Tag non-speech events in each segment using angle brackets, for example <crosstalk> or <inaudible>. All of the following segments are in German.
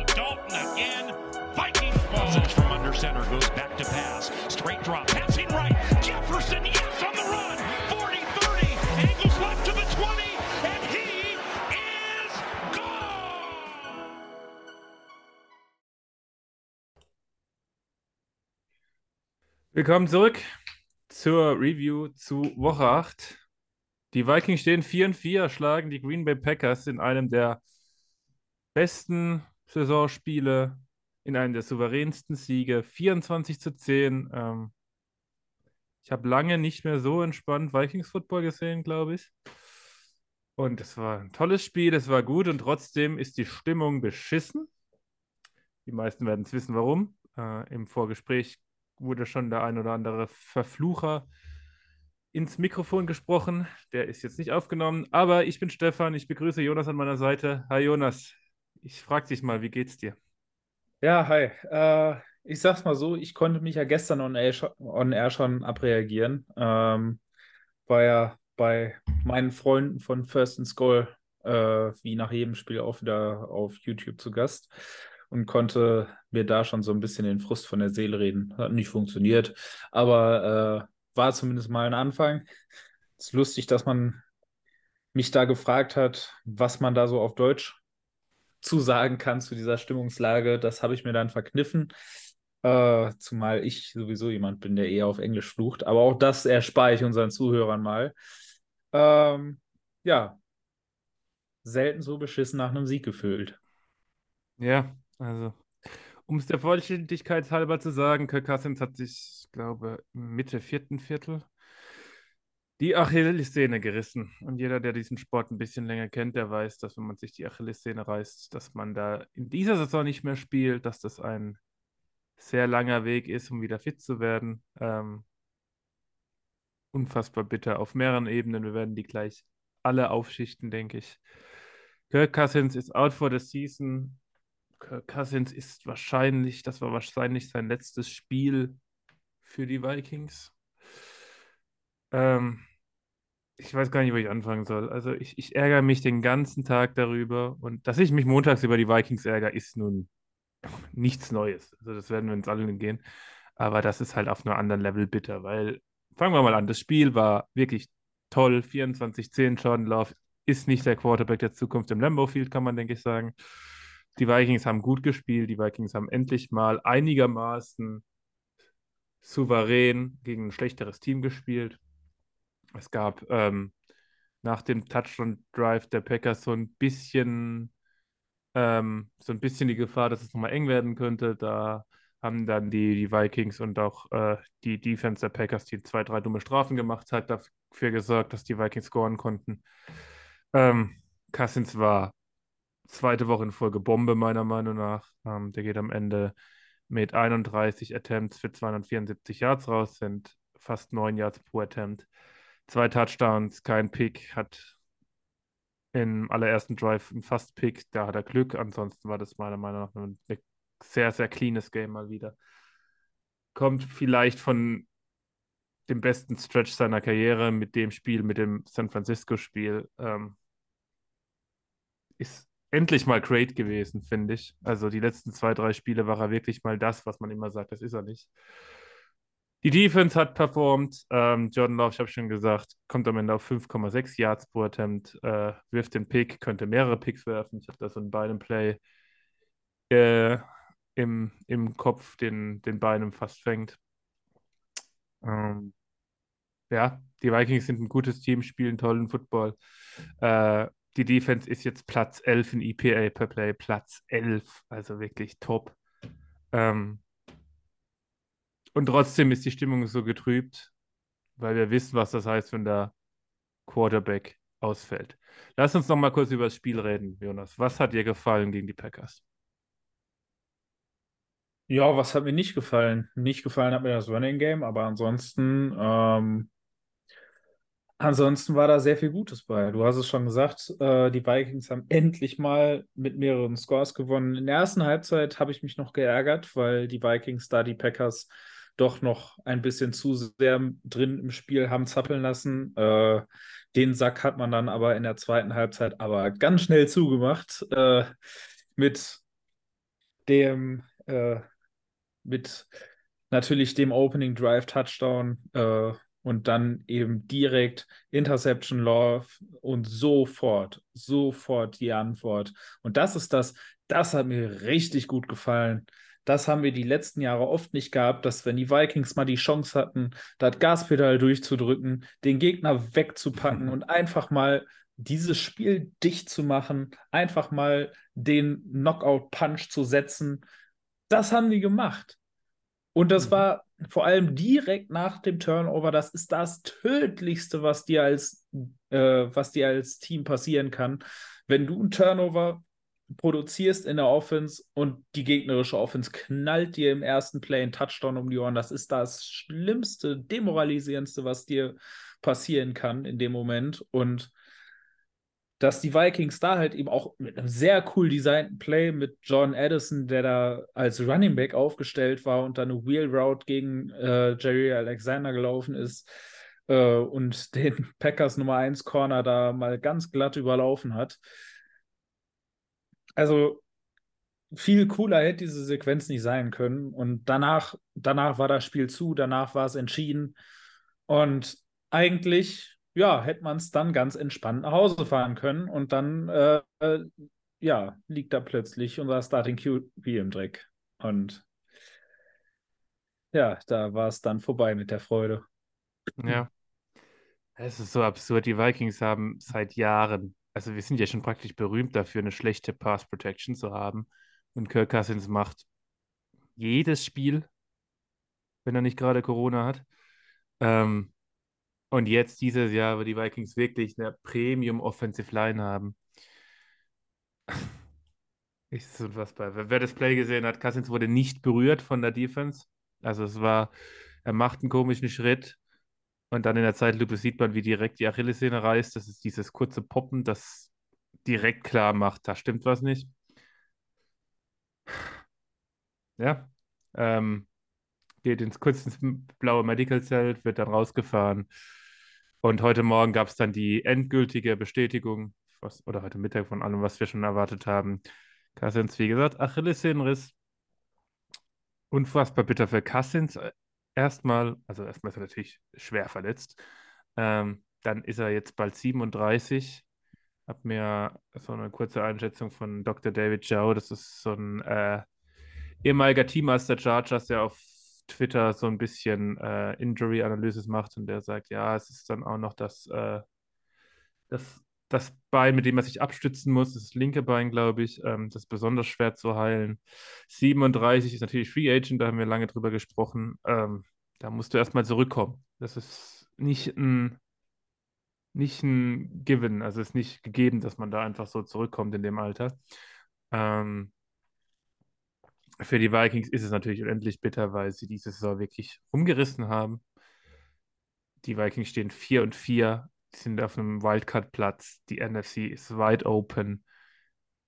Dalton again. Vikings ball. from under center goes back to pass. Straight drop, passing right. Jefferson, yes, on the run. 40-30, angles left to the 20, and he is gone. Willkommen zurück zur Review zu Woche 8. Die Vikings stehen 4 und 4, schlagen die Green Bay Packers in einem der besten Saisonspiele, in einem der souveränsten Siege, 24 zu 10. Ähm, ich habe lange nicht mehr so entspannt Vikings Football gesehen, glaube ich. Und es war ein tolles Spiel, es war gut und trotzdem ist die Stimmung beschissen. Die meisten werden es wissen, warum. Äh, Im Vorgespräch wurde schon der ein oder andere Verflucher ins Mikrofon gesprochen. Der ist jetzt nicht aufgenommen, aber ich bin Stefan, ich begrüße Jonas an meiner Seite. Hi Jonas, ich frage dich mal, wie geht's dir? Ja, hi. Äh, ich sag's mal so, ich konnte mich ja gestern on air, on air schon abreagieren. Ähm, war ja bei meinen Freunden von First and Skull, äh, wie nach jedem Spiel auch wieder auf YouTube zu Gast und konnte mir da schon so ein bisschen den Frust von der Seele reden. Hat nicht funktioniert, aber äh, war zumindest mal ein Anfang. ist lustig, dass man mich da gefragt hat, was man da so auf Deutsch zu sagen kann zu dieser Stimmungslage. Das habe ich mir dann verkniffen. Äh, zumal ich sowieso jemand bin, der eher auf Englisch flucht. Aber auch das erspare ich unseren Zuhörern mal. Ähm, ja, selten so beschissen nach einem Sieg gefühlt. Ja, also, um es der Vollständigkeit halber zu sagen, Kirk Cousins hat sich, ich glaube, Mitte vierten Viertel die Achillessehne gerissen. Und jeder, der diesen Sport ein bisschen länger kennt, der weiß, dass wenn man sich die Achillessehne reißt, dass man da in dieser Saison nicht mehr spielt, dass das ein sehr langer Weg ist, um wieder fit zu werden. Ähm, unfassbar bitter auf mehreren Ebenen. Wir werden die gleich alle aufschichten, denke ich. Kirk Cousins ist out for the season. Kirk Cousins ist wahrscheinlich, das war wahrscheinlich sein letztes Spiel für die Vikings. Ähm, ich weiß gar nicht, wo ich anfangen soll. Also ich, ich ärgere mich den ganzen Tag darüber. Und dass ich mich montags über die Vikings ärgere, ist nun nichts Neues. Also das werden wir uns alle gehen. Aber das ist halt auf einem anderen Level bitter, weil, fangen wir mal an, das Spiel war wirklich toll. 24-10 Jordan Love ist nicht der Quarterback der Zukunft im Lambeau Field, kann man, denke ich, sagen. Die Vikings haben gut gespielt. Die Vikings haben endlich mal einigermaßen souverän gegen ein schlechteres Team gespielt. Es gab ähm, nach dem Touchdown-Drive der Packers so ein bisschen, ähm, so ein bisschen die Gefahr, dass es nochmal eng werden könnte. Da haben dann die, die Vikings und auch äh, die Defense der Packers, die zwei, drei dumme Strafen gemacht hat, dafür gesorgt, dass die Vikings scoren konnten. Ähm, Cousins war zweite Woche in Folge Bombe, meiner Meinung nach. Ähm, der geht am Ende mit 31 Attempts für 274 Yards raus, sind fast 9 Yards pro Attempt. Zwei Touchdowns, kein Pick, hat im allerersten Drive einen Fast-Pick, da hat er Glück. Ansonsten war das meiner Meinung nach ein sehr, sehr cleanes Game mal wieder. Kommt vielleicht von dem besten Stretch seiner Karriere mit dem Spiel, mit dem San Francisco-Spiel. Ähm, ist endlich mal great gewesen, finde ich. Also die letzten zwei, drei Spiele war er wirklich mal das, was man immer sagt, das ist er nicht. Die Defense hat performt. Ähm, Jordan Love, ich habe schon gesagt, kommt am Ende auf 5,6 Yards pro Attempt, äh, wirft den Pick, könnte mehrere Picks werfen. Ich habe da so einen beiden Play äh, im, im Kopf, den, den Beinem fast fängt. Ähm, ja, die Vikings sind ein gutes Team, spielen tollen Football. Äh, die Defense ist jetzt Platz 11 in EPA per Play, Platz 11, also wirklich top. Ähm, und trotzdem ist die Stimmung so getrübt, weil wir wissen, was das heißt, wenn der Quarterback ausfällt. Lass uns noch mal kurz über das Spiel reden, Jonas. Was hat dir gefallen gegen die Packers? Ja, was hat mir nicht gefallen? Nicht gefallen hat mir das Running Game, aber ansonsten, ähm, ansonsten war da sehr viel Gutes bei. Du hast es schon gesagt, äh, die Vikings haben endlich mal mit mehreren Scores gewonnen. In der ersten Halbzeit habe ich mich noch geärgert, weil die Vikings da die Packers doch noch ein bisschen zu sehr drin im Spiel haben zappeln lassen. Äh, den Sack hat man dann aber in der zweiten Halbzeit aber ganz schnell zugemacht äh, mit dem äh, mit natürlich dem Opening Drive Touchdown äh, und dann eben direkt Interception Love und sofort, sofort die Antwort. Und das ist das, das hat mir richtig gut gefallen. Das haben wir die letzten Jahre oft nicht gehabt, dass wenn die Vikings mal die Chance hatten, das Gaspedal durchzudrücken, den Gegner wegzupacken und einfach mal dieses Spiel dicht zu machen, einfach mal den Knockout-Punch zu setzen, das haben die gemacht. Und das mhm. war vor allem direkt nach dem Turnover, das ist das Tödlichste, was dir als, äh, was dir als Team passieren kann. Wenn du einen Turnover produzierst in der Offense und die gegnerische Offense knallt dir im ersten Play einen Touchdown um die Ohren, das ist das Schlimmste, Demoralisierendste, was dir passieren kann in dem Moment. Und dass die Vikings da halt eben auch mit einem sehr cool designten Play mit John Addison, der da als Running Back aufgestellt war und dann eine Wheel Route gegen äh, Jerry Alexander gelaufen ist äh, und den <laughs> Packers Nummer 1 Corner da mal ganz glatt überlaufen hat. Also viel cooler hätte diese Sequenz nicht sein können. Und danach, danach war das Spiel zu, danach war es entschieden. Und eigentlich ja, hätte man es dann ganz entspannt nach Hause fahren können und dann, äh, ja, liegt da plötzlich unser Starting QB im Dreck. Und ja, da war es dann vorbei mit der Freude. Ja. Es ist so absurd. Die Vikings haben seit Jahren, also wir sind ja schon praktisch berühmt dafür, eine schlechte Pass Protection zu haben. Und Kirk Cousins macht jedes Spiel, wenn er nicht gerade Corona hat. Ähm, und jetzt dieses Jahr, wo die Vikings wirklich eine Premium Offensive Line haben. <laughs> Ist unfassbar. Wer das Play gesehen hat, Cousins wurde nicht berührt von der Defense. Also es war, er macht einen komischen Schritt und dann in der Zeitlupe sieht man, wie direkt die Achillessehne reißt. Das ist dieses kurze Poppen, das direkt klar macht, da stimmt was nicht. Ja, ähm, geht ins kurz ins <laughs> blaue Medical Zelt, wird dann rausgefahren. Und heute Morgen gab es dann die endgültige Bestätigung, was, oder heute Mittag von allem, was wir schon erwartet haben. Cousins, wie gesagt, Achillessehnenriss. Unfassbar bitter für Cousins. Erstmal, also erstmal ist er natürlich schwer verletzt. Ähm, dann ist er jetzt bald 37. Habe mir so eine kurze Einschätzung von Dr. David Joe, das ist so ein äh, ehemaliger Teammaster Chargers, der auf Twitter so ein bisschen äh, Injury-Analysis macht und der sagt, ja, es ist dann auch noch das, äh, das, das Bein, mit dem er sich abstützen muss, das linke Bein, glaube ich, ähm, das ist besonders schwer zu heilen. 37 ist natürlich Free Agent, da haben wir lange drüber gesprochen. Ähm, da musst du erstmal zurückkommen. Das ist nicht ein, nicht ein Given, also es ist nicht gegeben, dass man da einfach so zurückkommt in dem Alter. Ähm, für die Vikings ist es natürlich unendlich bitter, weil sie diese Saison wirklich umgerissen haben. Die Vikings stehen 4 und 4, sind auf einem Wildcard-Platz. Die NFC ist wide open.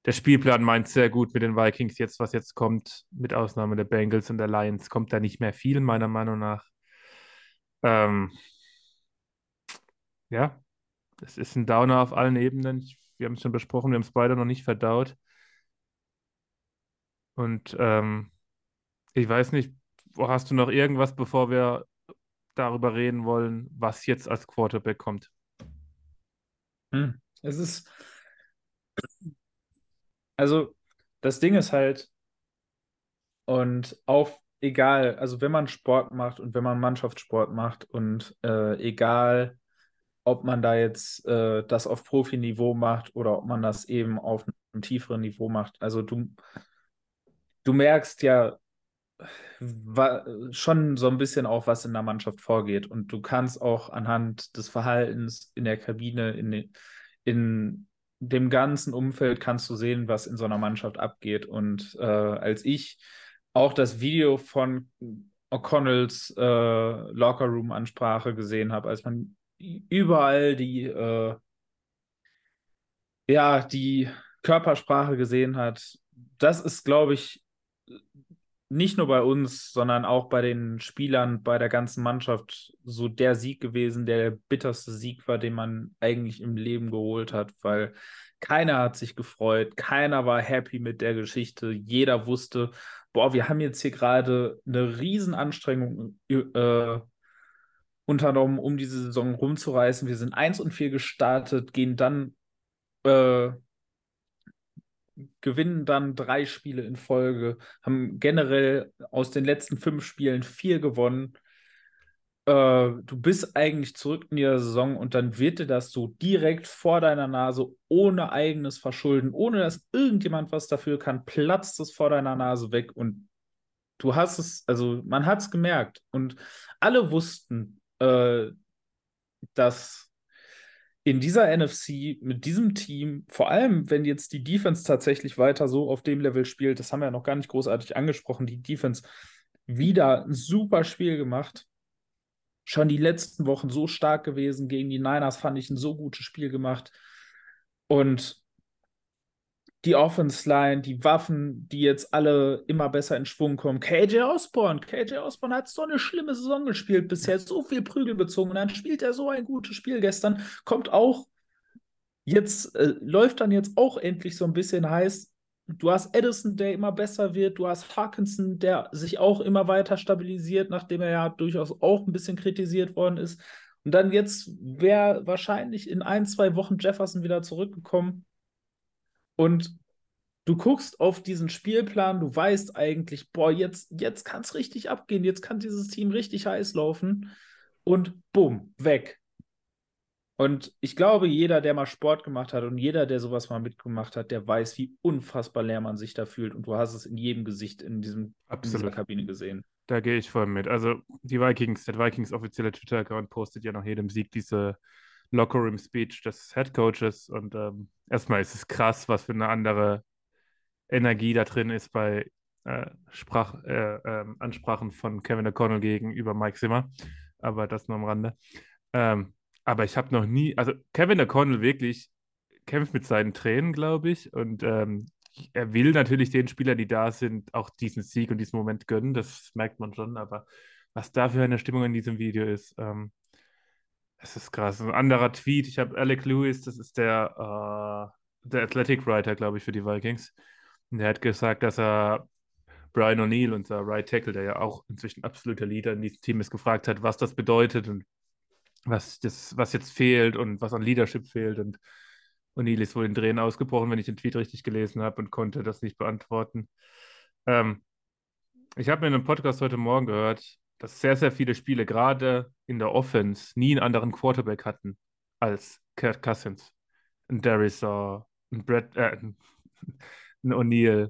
Der Spielplan meint sehr gut mit den Vikings. Jetzt, was jetzt kommt, mit Ausnahme der Bengals und der Lions, kommt da nicht mehr viel, meiner Meinung nach. Ähm, ja, es ist ein Downer auf allen Ebenen. wir haben es schon besprochen, wir haben es beide noch nicht verdaut. Und ähm, ich weiß nicht, hast du noch irgendwas, bevor wir darüber reden wollen, was jetzt als Quarterback kommt? Hm. Es ist, also das Ding ist halt, und auch egal, also wenn man Sport macht und wenn man Mannschaftssport macht und äh, egal, ob man da jetzt äh, das auf Profiniveau macht oder ob man das eben auf einem tieferen Niveau macht. Also du, du merkst ja schon so ein bisschen auch, was in der Mannschaft vorgeht. Und du kannst auch anhand des Verhaltens in der Kabine, in, in dem ganzen Umfeld kannst du sehen, was in so einer Mannschaft abgeht. Und äh, als ich auch das Video von O'Connells äh, Lockerroom-Ansprache gesehen habe, als man überall die, äh, ja, die Körpersprache gesehen hat. Das ist, glaube ich, nicht nur bei uns, sondern auch bei den Spielern, bei der ganzen Mannschaft so der Sieg gewesen, der, der bitterste Sieg war, den man eigentlich im Leben geholt hat, weil keiner hat sich gefreut, keiner war happy mit der Geschichte, jeder wusste, boah, wir haben jetzt hier gerade eine Riesenanstrengung äh, unternommen, um diese Saison rumzureißen. Wir sind 1 und 4 gestartet, gehen dann äh, gewinnen dann drei Spiele in Folge, haben generell aus den letzten fünf Spielen vier gewonnen. Äh, du bist eigentlich zurück in der Saison und dann wird dir das so direkt vor deiner Nase, ohne eigenes Verschulden, ohne dass irgendjemand was dafür kann, platzt es vor deiner Nase weg und du hast es, also man hat es gemerkt und alle wussten, äh, dass in dieser NFC mit diesem Team, vor allem wenn jetzt die Defense tatsächlich weiter so auf dem Level spielt, das haben wir ja noch gar nicht großartig angesprochen, die Defense wieder ein super Spiel gemacht. Schon die letzten Wochen so stark gewesen gegen die Niners, fand ich ein so gutes Spiel gemacht. Und die Offense Line, die Waffen, die jetzt alle immer besser in Schwung kommen. KJ Osborne, KJ Osborne hat so eine schlimme Saison gespielt bisher, so viel Prügel bezogen und dann spielt er so ein gutes Spiel gestern, kommt auch jetzt äh, läuft dann jetzt auch endlich so ein bisschen heiß. Du hast Edison, der immer besser wird, du hast Harkinson, der sich auch immer weiter stabilisiert, nachdem er ja durchaus auch ein bisschen kritisiert worden ist. Und dann jetzt wäre wahrscheinlich in ein, zwei Wochen Jefferson wieder zurückgekommen. Und du guckst auf diesen Spielplan, du weißt eigentlich, boah, jetzt, jetzt kann es richtig abgehen, jetzt kann dieses Team richtig heiß laufen und bumm, weg. Und ich glaube, jeder, der mal Sport gemacht hat und jeder, der sowas mal mitgemacht hat, der weiß, wie unfassbar leer man sich da fühlt. Und du hast es in jedem Gesicht in, diesem, in dieser Kabine gesehen. Da gehe ich voll mit. Also die Vikings, der Vikings offizielle Twitter-Account postet ja nach jedem Sieg diese Lockerroom-Speech des Head Coaches. Und ähm, erstmal ist es krass, was für eine andere Energie da drin ist bei äh, Sprach, äh, äh, Ansprachen von Kevin O'Connell gegenüber Mike Zimmer. Aber das nur am Rande. Ähm, aber ich habe noch nie, also Kevin O'Connell wirklich kämpft mit seinen Tränen, glaube ich. Und ähm, er will natürlich den Spielern, die da sind, auch diesen Sieg und diesen Moment gönnen. Das merkt man schon. Aber was da für eine Stimmung in diesem Video ist, ähm, es ist krass. Ein anderer Tweet, ich habe Alec Lewis, das ist der, äh, der Athletic Writer, glaube ich, für die Vikings. Und der hat gesagt, dass er Brian O'Neill, unser Right Tackle, der ja auch inzwischen absoluter Leader in diesem Team ist, gefragt hat, was das bedeutet und was, das, was jetzt fehlt und was an Leadership fehlt. Und O'Neill ist wohl in Drehen ausgebrochen, wenn ich den Tweet richtig gelesen habe und konnte das nicht beantworten. Ähm, ich habe mir in einem Podcast heute Morgen gehört, dass sehr, sehr viele Spiele gerade in der Offense nie einen anderen Quarterback hatten als Kurt Cousins, ein Darius Saw, ein Brad, äh, ein <laughs> O'Neill,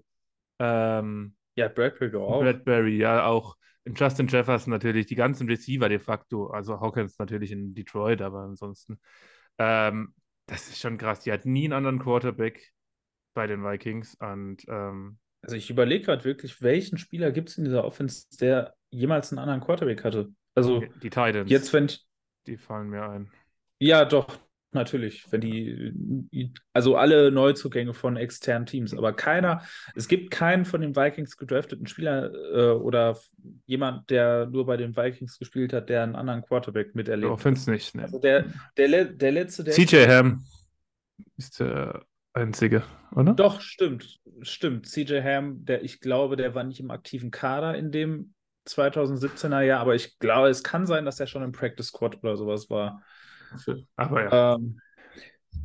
ähm, ja, Bradbury auch. Bradbury, ja, auch Justin Jefferson natürlich, die ganzen Receiver de facto, also Hawkins natürlich in Detroit, aber ansonsten, ähm, das ist schon krass. Die hat nie einen anderen Quarterback bei den Vikings und ähm, also ich überlege gerade wirklich, welchen Spieler gibt es in dieser Offense, der jemals einen anderen Quarterback hatte? Also die, die Titans. Jetzt, wenn ich, die fallen mir ein. Ja, doch, natürlich. Wenn die, also alle Neuzugänge von externen Teams, aber keiner, es gibt keinen von den Vikings gedrafteten Spieler äh, oder jemand, der nur bei den Vikings gespielt hat, der einen anderen Quarterback miterlebt. Offense nicht, ne? Also der, der, der letzte, der. CJ Ham ist der einzige, oder? Doch, stimmt. Stimmt. CJ Ham, der, ich glaube, der war nicht im aktiven Kader in dem 2017er Jahr, aber ich glaube, es kann sein, dass er schon im Practice Squad oder sowas war. Aber ja. Ähm,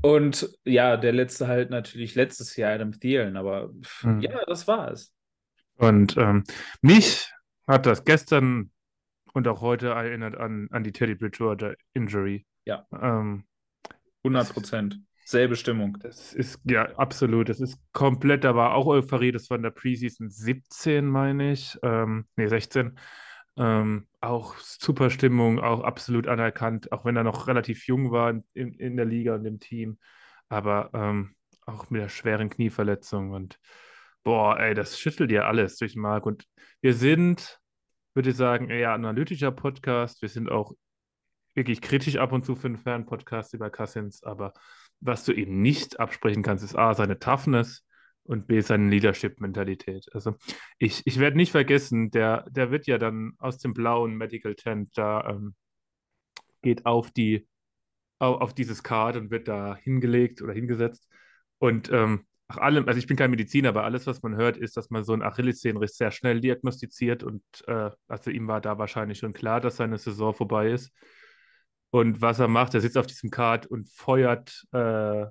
und ja, der letzte halt natürlich letztes Jahr Adam Thielen, aber mhm. ja, das war es. Und ähm, mich hat das gestern und auch heute erinnert an, an die Teddy Bridgewater Injury. Ja. Ähm, 100 Prozent. Selbe Stimmung. Das ist, ja, absolut. Das ist komplett, aber auch Euphorie. Das war in der Preseason 17, meine ich. Ähm, nee, 16. Ähm, auch super Stimmung, auch absolut anerkannt, auch wenn er noch relativ jung war in, in der Liga und im Team. Aber ähm, auch mit der schweren Knieverletzung. Und Boah, ey, das schüttelt ja alles durch den Mark. Und wir sind, würde ich sagen, eher analytischer Podcast. Wir sind auch wirklich kritisch ab und zu für einen Fan-Podcast über Cousins. Aber was du ihm nicht absprechen kannst, ist A, seine Toughness und B, seine Leadership-Mentalität. Also ich, ich werde nicht vergessen, der, der wird ja dann aus dem blauen Medical Tent da ähm, geht auf die auf, dieses Card und wird da hingelegt oder hingesetzt. Und ähm, nach allem, also ich bin kein Mediziner, aber alles, was man hört, ist, dass man so einen Achillessehnenriss sehr schnell diagnostiziert und äh, also ihm war da wahrscheinlich schon klar, dass seine Saison vorbei ist. Und was er macht, er sitzt auf diesem Card und feuert äh,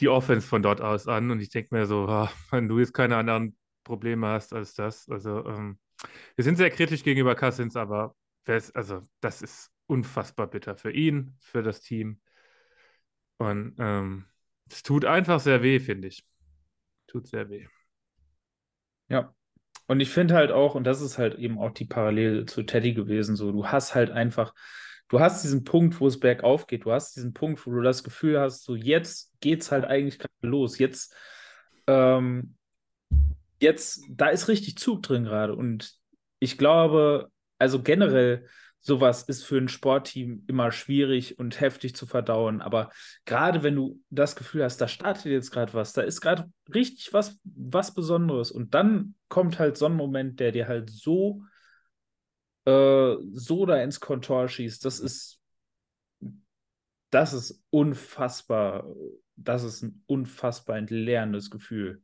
die Offense von dort aus an. Und ich denke mir so, oh, wenn du jetzt keine anderen Probleme hast als das. Also, ähm, wir sind sehr kritisch gegenüber Cousins, aber also, das ist unfassbar bitter für ihn, für das Team. Und ähm, es tut einfach sehr weh, finde ich. Tut sehr weh. Ja. Und ich finde halt auch, und das ist halt eben auch die Parallele zu Teddy gewesen, so, du hast halt einfach, du hast diesen Punkt, wo es bergauf geht, du hast diesen Punkt, wo du das Gefühl hast, so jetzt geht es halt eigentlich gerade los, jetzt, ähm, jetzt, da ist richtig Zug drin gerade und ich glaube, also generell, sowas ist für ein Sportteam immer schwierig und heftig zu verdauen. Aber gerade wenn du das Gefühl hast, da startet jetzt gerade was, da ist gerade richtig was, was Besonderes. Und dann kommt halt so ein Moment, der dir halt so, äh, so da ins Kontor schießt. Das ist, das ist unfassbar. Das ist ein unfassbar entleerendes Gefühl.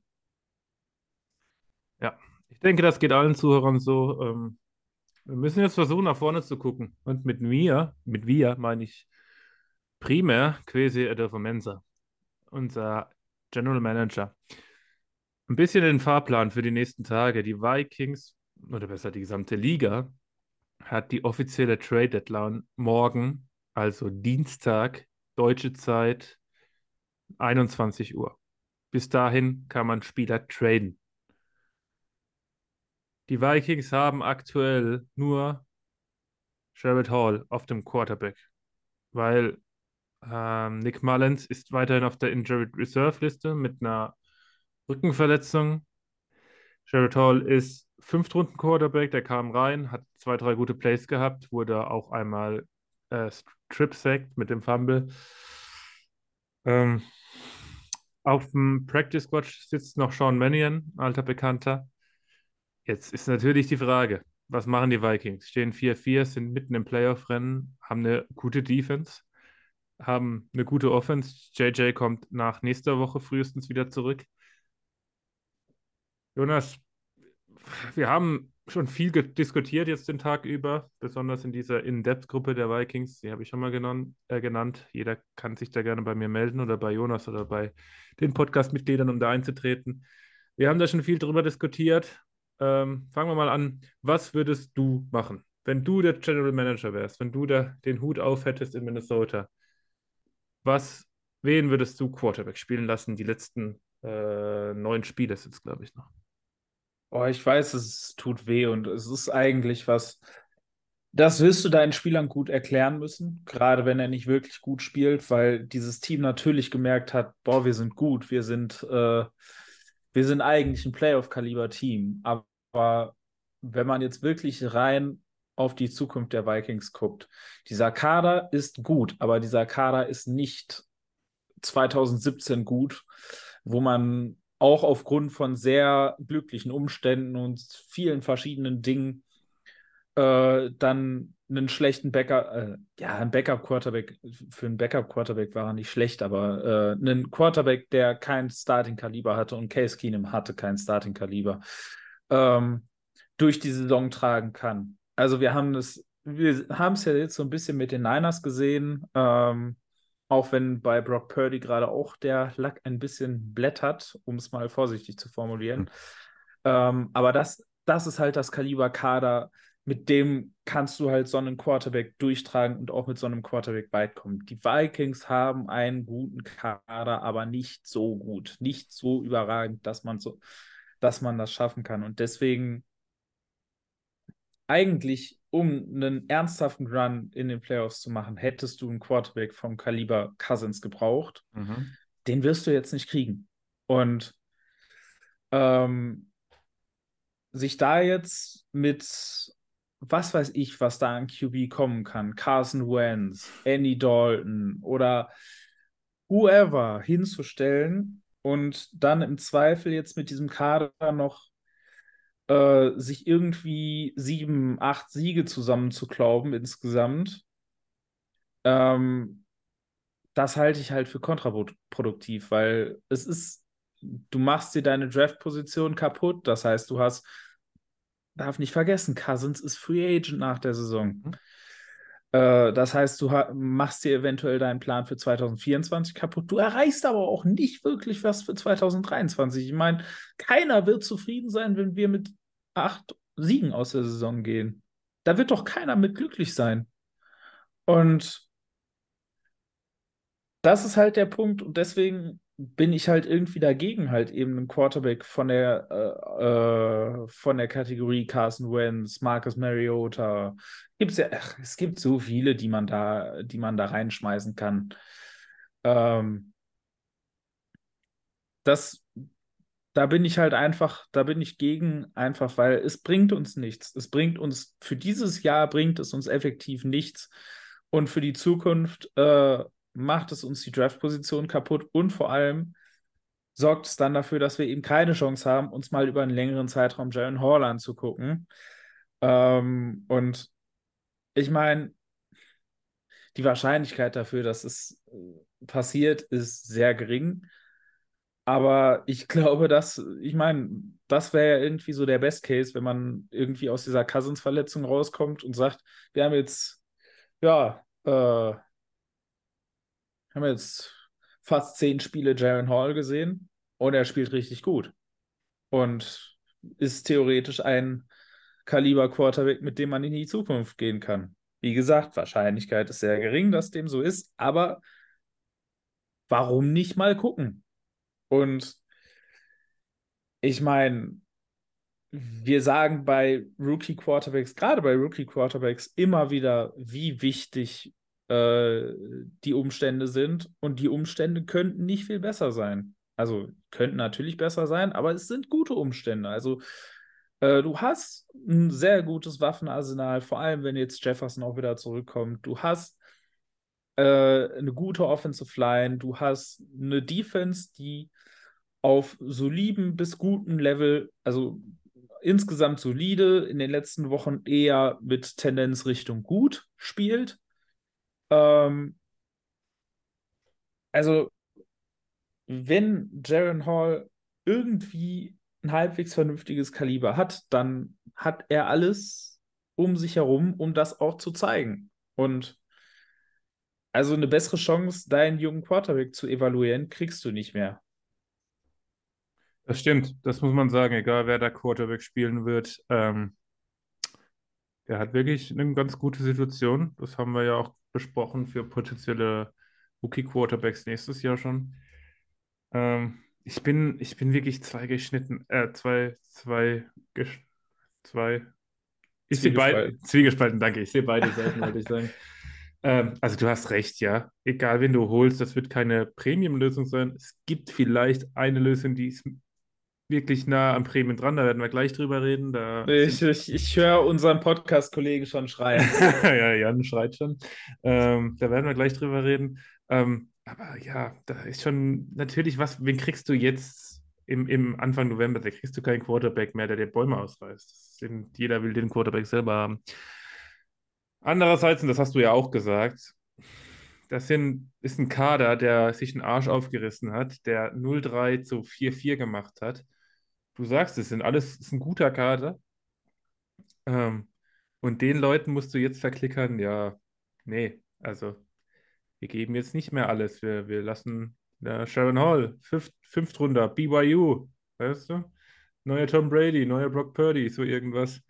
Ja, ich denke, das geht allen Zuhörern so. Ähm wir müssen jetzt versuchen, nach vorne zu gucken. Und mit mir, mit wir meine ich primär Quasi Adolfo unser General Manager. Ein bisschen den Fahrplan für die nächsten Tage. Die Vikings, oder besser die gesamte Liga, hat die offizielle Trade Deadline morgen, also Dienstag, deutsche Zeit, 21 Uhr. Bis dahin kann man Spieler traden. Die Vikings haben aktuell nur Sherrod Hall auf dem Quarterback, weil ähm, Nick Mullins ist weiterhin auf der Injured Reserve Liste mit einer Rückenverletzung. Sherrod Hall ist Fünftrunden-Quarterback, der kam rein, hat zwei, drei gute Plays gehabt, wurde auch einmal äh, strip-sacked mit dem Fumble. Ähm, auf dem Practice Squad sitzt noch Sean Mannion, alter Bekannter. Jetzt ist natürlich die Frage, was machen die Vikings? Stehen 4-4, sind mitten im Playoff-Rennen, haben eine gute Defense, haben eine gute Offense. JJ kommt nach nächster Woche frühestens wieder zurück. Jonas, wir haben schon viel diskutiert jetzt den Tag über, besonders in dieser In-Depth-Gruppe der Vikings. Die habe ich schon mal genon, äh, genannt. Jeder kann sich da gerne bei mir melden oder bei Jonas oder bei den Podcast-Mitgliedern, um da einzutreten. Wir haben da schon viel drüber diskutiert. Ähm, fangen wir mal an. Was würdest du machen, wenn du der General Manager wärst, wenn du da den Hut auf hättest in Minnesota? Was, wen würdest du Quarterback spielen lassen? Die letzten äh, neun Spiele sind es, glaube ich, noch. Oh, ich weiß, es tut weh und es ist eigentlich was, das wirst du deinen Spielern gut erklären müssen, gerade wenn er nicht wirklich gut spielt, weil dieses Team natürlich gemerkt hat, boah, wir sind gut, wir sind, äh, wir sind eigentlich ein Playoff-Kaliber-Team, aber wenn man jetzt wirklich rein auf die Zukunft der Vikings guckt, dieser Kader ist gut, aber dieser Kader ist nicht 2017 gut, wo man auch aufgrund von sehr glücklichen Umständen und vielen verschiedenen Dingen äh, dann einen schlechten Backup, äh, ja, ein Backup-Quarterback, für einen Backup-Quarterback war er nicht schlecht, aber äh, einen Quarterback, der kein Starting-Kaliber hatte und Case Keenum hatte kein Starting-Kaliber ähm, durch die Saison tragen kann. Also wir haben es, ja jetzt so ein bisschen mit den Niners gesehen, ähm, auch wenn bei Brock Purdy gerade auch der Lack ein bisschen blättert, um es mal vorsichtig zu formulieren. Mhm. Ähm, aber das, das ist halt das Kaliber Kader, mit dem kannst du halt so einen Quarterback durchtragen und auch mit so einem Quarterback weit kommen. Die Vikings haben einen guten Kader, aber nicht so gut, nicht so überragend, dass man so dass man das schaffen kann. Und deswegen eigentlich, um einen ernsthaften Run in den Playoffs zu machen, hättest du einen Quarterback vom Kaliber Cousins gebraucht. Mhm. Den wirst du jetzt nicht kriegen. Und ähm, sich da jetzt mit was weiß ich, was da an QB kommen kann, Carson Wentz, Andy Dalton oder whoever hinzustellen und dann im Zweifel jetzt mit diesem Kader noch äh, sich irgendwie sieben, acht Siege zusammenzuklauben insgesamt, ähm, das halte ich halt für kontraproduktiv, weil es ist, du machst dir deine Draft-Position kaputt. Das heißt, du hast, darf nicht vergessen, Cousins ist Free Agent nach der Saison. Mhm. Äh, das heißt, du machst dir eventuell deinen Plan für 2024 kaputt. Du erreichst aber auch nicht wirklich was für 2023. Ich meine, keiner wird zufrieden sein, wenn wir mit acht Siegen aus der Saison gehen. Da wird doch keiner mit glücklich sein. Und das ist halt der Punkt und deswegen bin ich halt irgendwie dagegen, halt eben einen Quarterback von der, äh, äh, von der Kategorie Carson Wentz, Marcus Mariota. Gibt's ja, ach, es gibt so viele, die man da, die man da reinschmeißen kann. Ähm, das, da bin ich halt einfach, da bin ich gegen, einfach weil es bringt uns nichts. Es bringt uns, für dieses Jahr bringt es uns effektiv nichts. Und für die Zukunft äh, macht es uns die Draft-Position kaputt und vor allem sorgt es dann dafür, dass wir eben keine Chance haben, uns mal über einen längeren Zeitraum Jaron Hall anzugucken. Ähm, und ich meine, die Wahrscheinlichkeit dafür, dass es äh, passiert, ist sehr gering. Aber ich <laughs> glaube, dass, ich meine, das wäre ja irgendwie so der Best Case, wenn man irgendwie aus dieser Cousins-Verletzung rauskommt und sagt, wir haben jetzt, ja, äh, haben jetzt fast zehn Spiele Jaron Hall gesehen und er spielt richtig gut. Und ist theoretisch ein Kaliber Quarterback, mit dem man in die Zukunft gehen kann. Wie gesagt, Wahrscheinlichkeit ist sehr gering, dass dem so ist, aber warum nicht mal gucken? Und ich meine, wir sagen bei Rookie Quarterbacks, gerade bei Rookie Quarterbacks, immer wieder, wie wichtig äh, die Umstände sind. Und die Umstände könnten nicht viel besser sein. Also könnten natürlich besser sein, aber es sind gute Umstände. Also äh, du hast ein sehr gutes Waffenarsenal, vor allem wenn jetzt Jefferson auch wieder zurückkommt. Du hast äh, eine gute Offensive Line, du hast eine Defense, die auf soliden bis guten Level, also insgesamt solide, in den letzten Wochen eher mit Tendenz Richtung gut spielt. Ähm, also, wenn Jaron Hall irgendwie ein halbwegs vernünftiges Kaliber hat, dann hat er alles um sich herum, um das auch zu zeigen. Und also eine bessere Chance, deinen jungen Quarterback zu evaluieren, kriegst du nicht mehr. Das stimmt, das muss man sagen, egal wer da Quarterback spielen wird. Ähm, der hat wirklich eine ganz gute Situation. Das haben wir ja auch besprochen für potenzielle Rookie-Quarterbacks nächstes Jahr schon. Ähm, ich bin, ich bin wirklich zwei geschnitten, äh, zwei, zwei, zwei. Ich sehe beide, Zwiegespalten, danke. Ich sehe beide Seiten, wollte ich sagen. <laughs> Ähm, also du hast recht, ja. Egal, wen du holst, das wird keine Premium-Lösung sein. Es gibt vielleicht eine Lösung, die ist wirklich nah am Prämien dran, da werden wir gleich drüber reden. Da ich, ich, ich höre unseren Podcast-Kollegen schon schreien. <laughs> ja, Jan schreit schon. Ähm, da werden wir gleich drüber reden. Ähm, aber ja, da ist schon natürlich was, wen kriegst du jetzt im, im Anfang November? Da kriegst du keinen Quarterback mehr, der dir Bäume ausreißt. Sind, jeder will den Quarterback selber haben. Andererseits, und das hast du ja auch gesagt, das ist ein Kader, der sich den Arsch aufgerissen hat, der 0-3 zu 4-4 gemacht hat du sagst, es sind alles, es ist ein guter Kader. Ähm, und den Leuten musst du jetzt verklickern, ja, nee, also wir geben jetzt nicht mehr alles. Wir, wir lassen ja, Sharon Hall, fünft, fünft runter, BYU, weißt du? Neuer Tom Brady, neuer Brock Purdy, so irgendwas.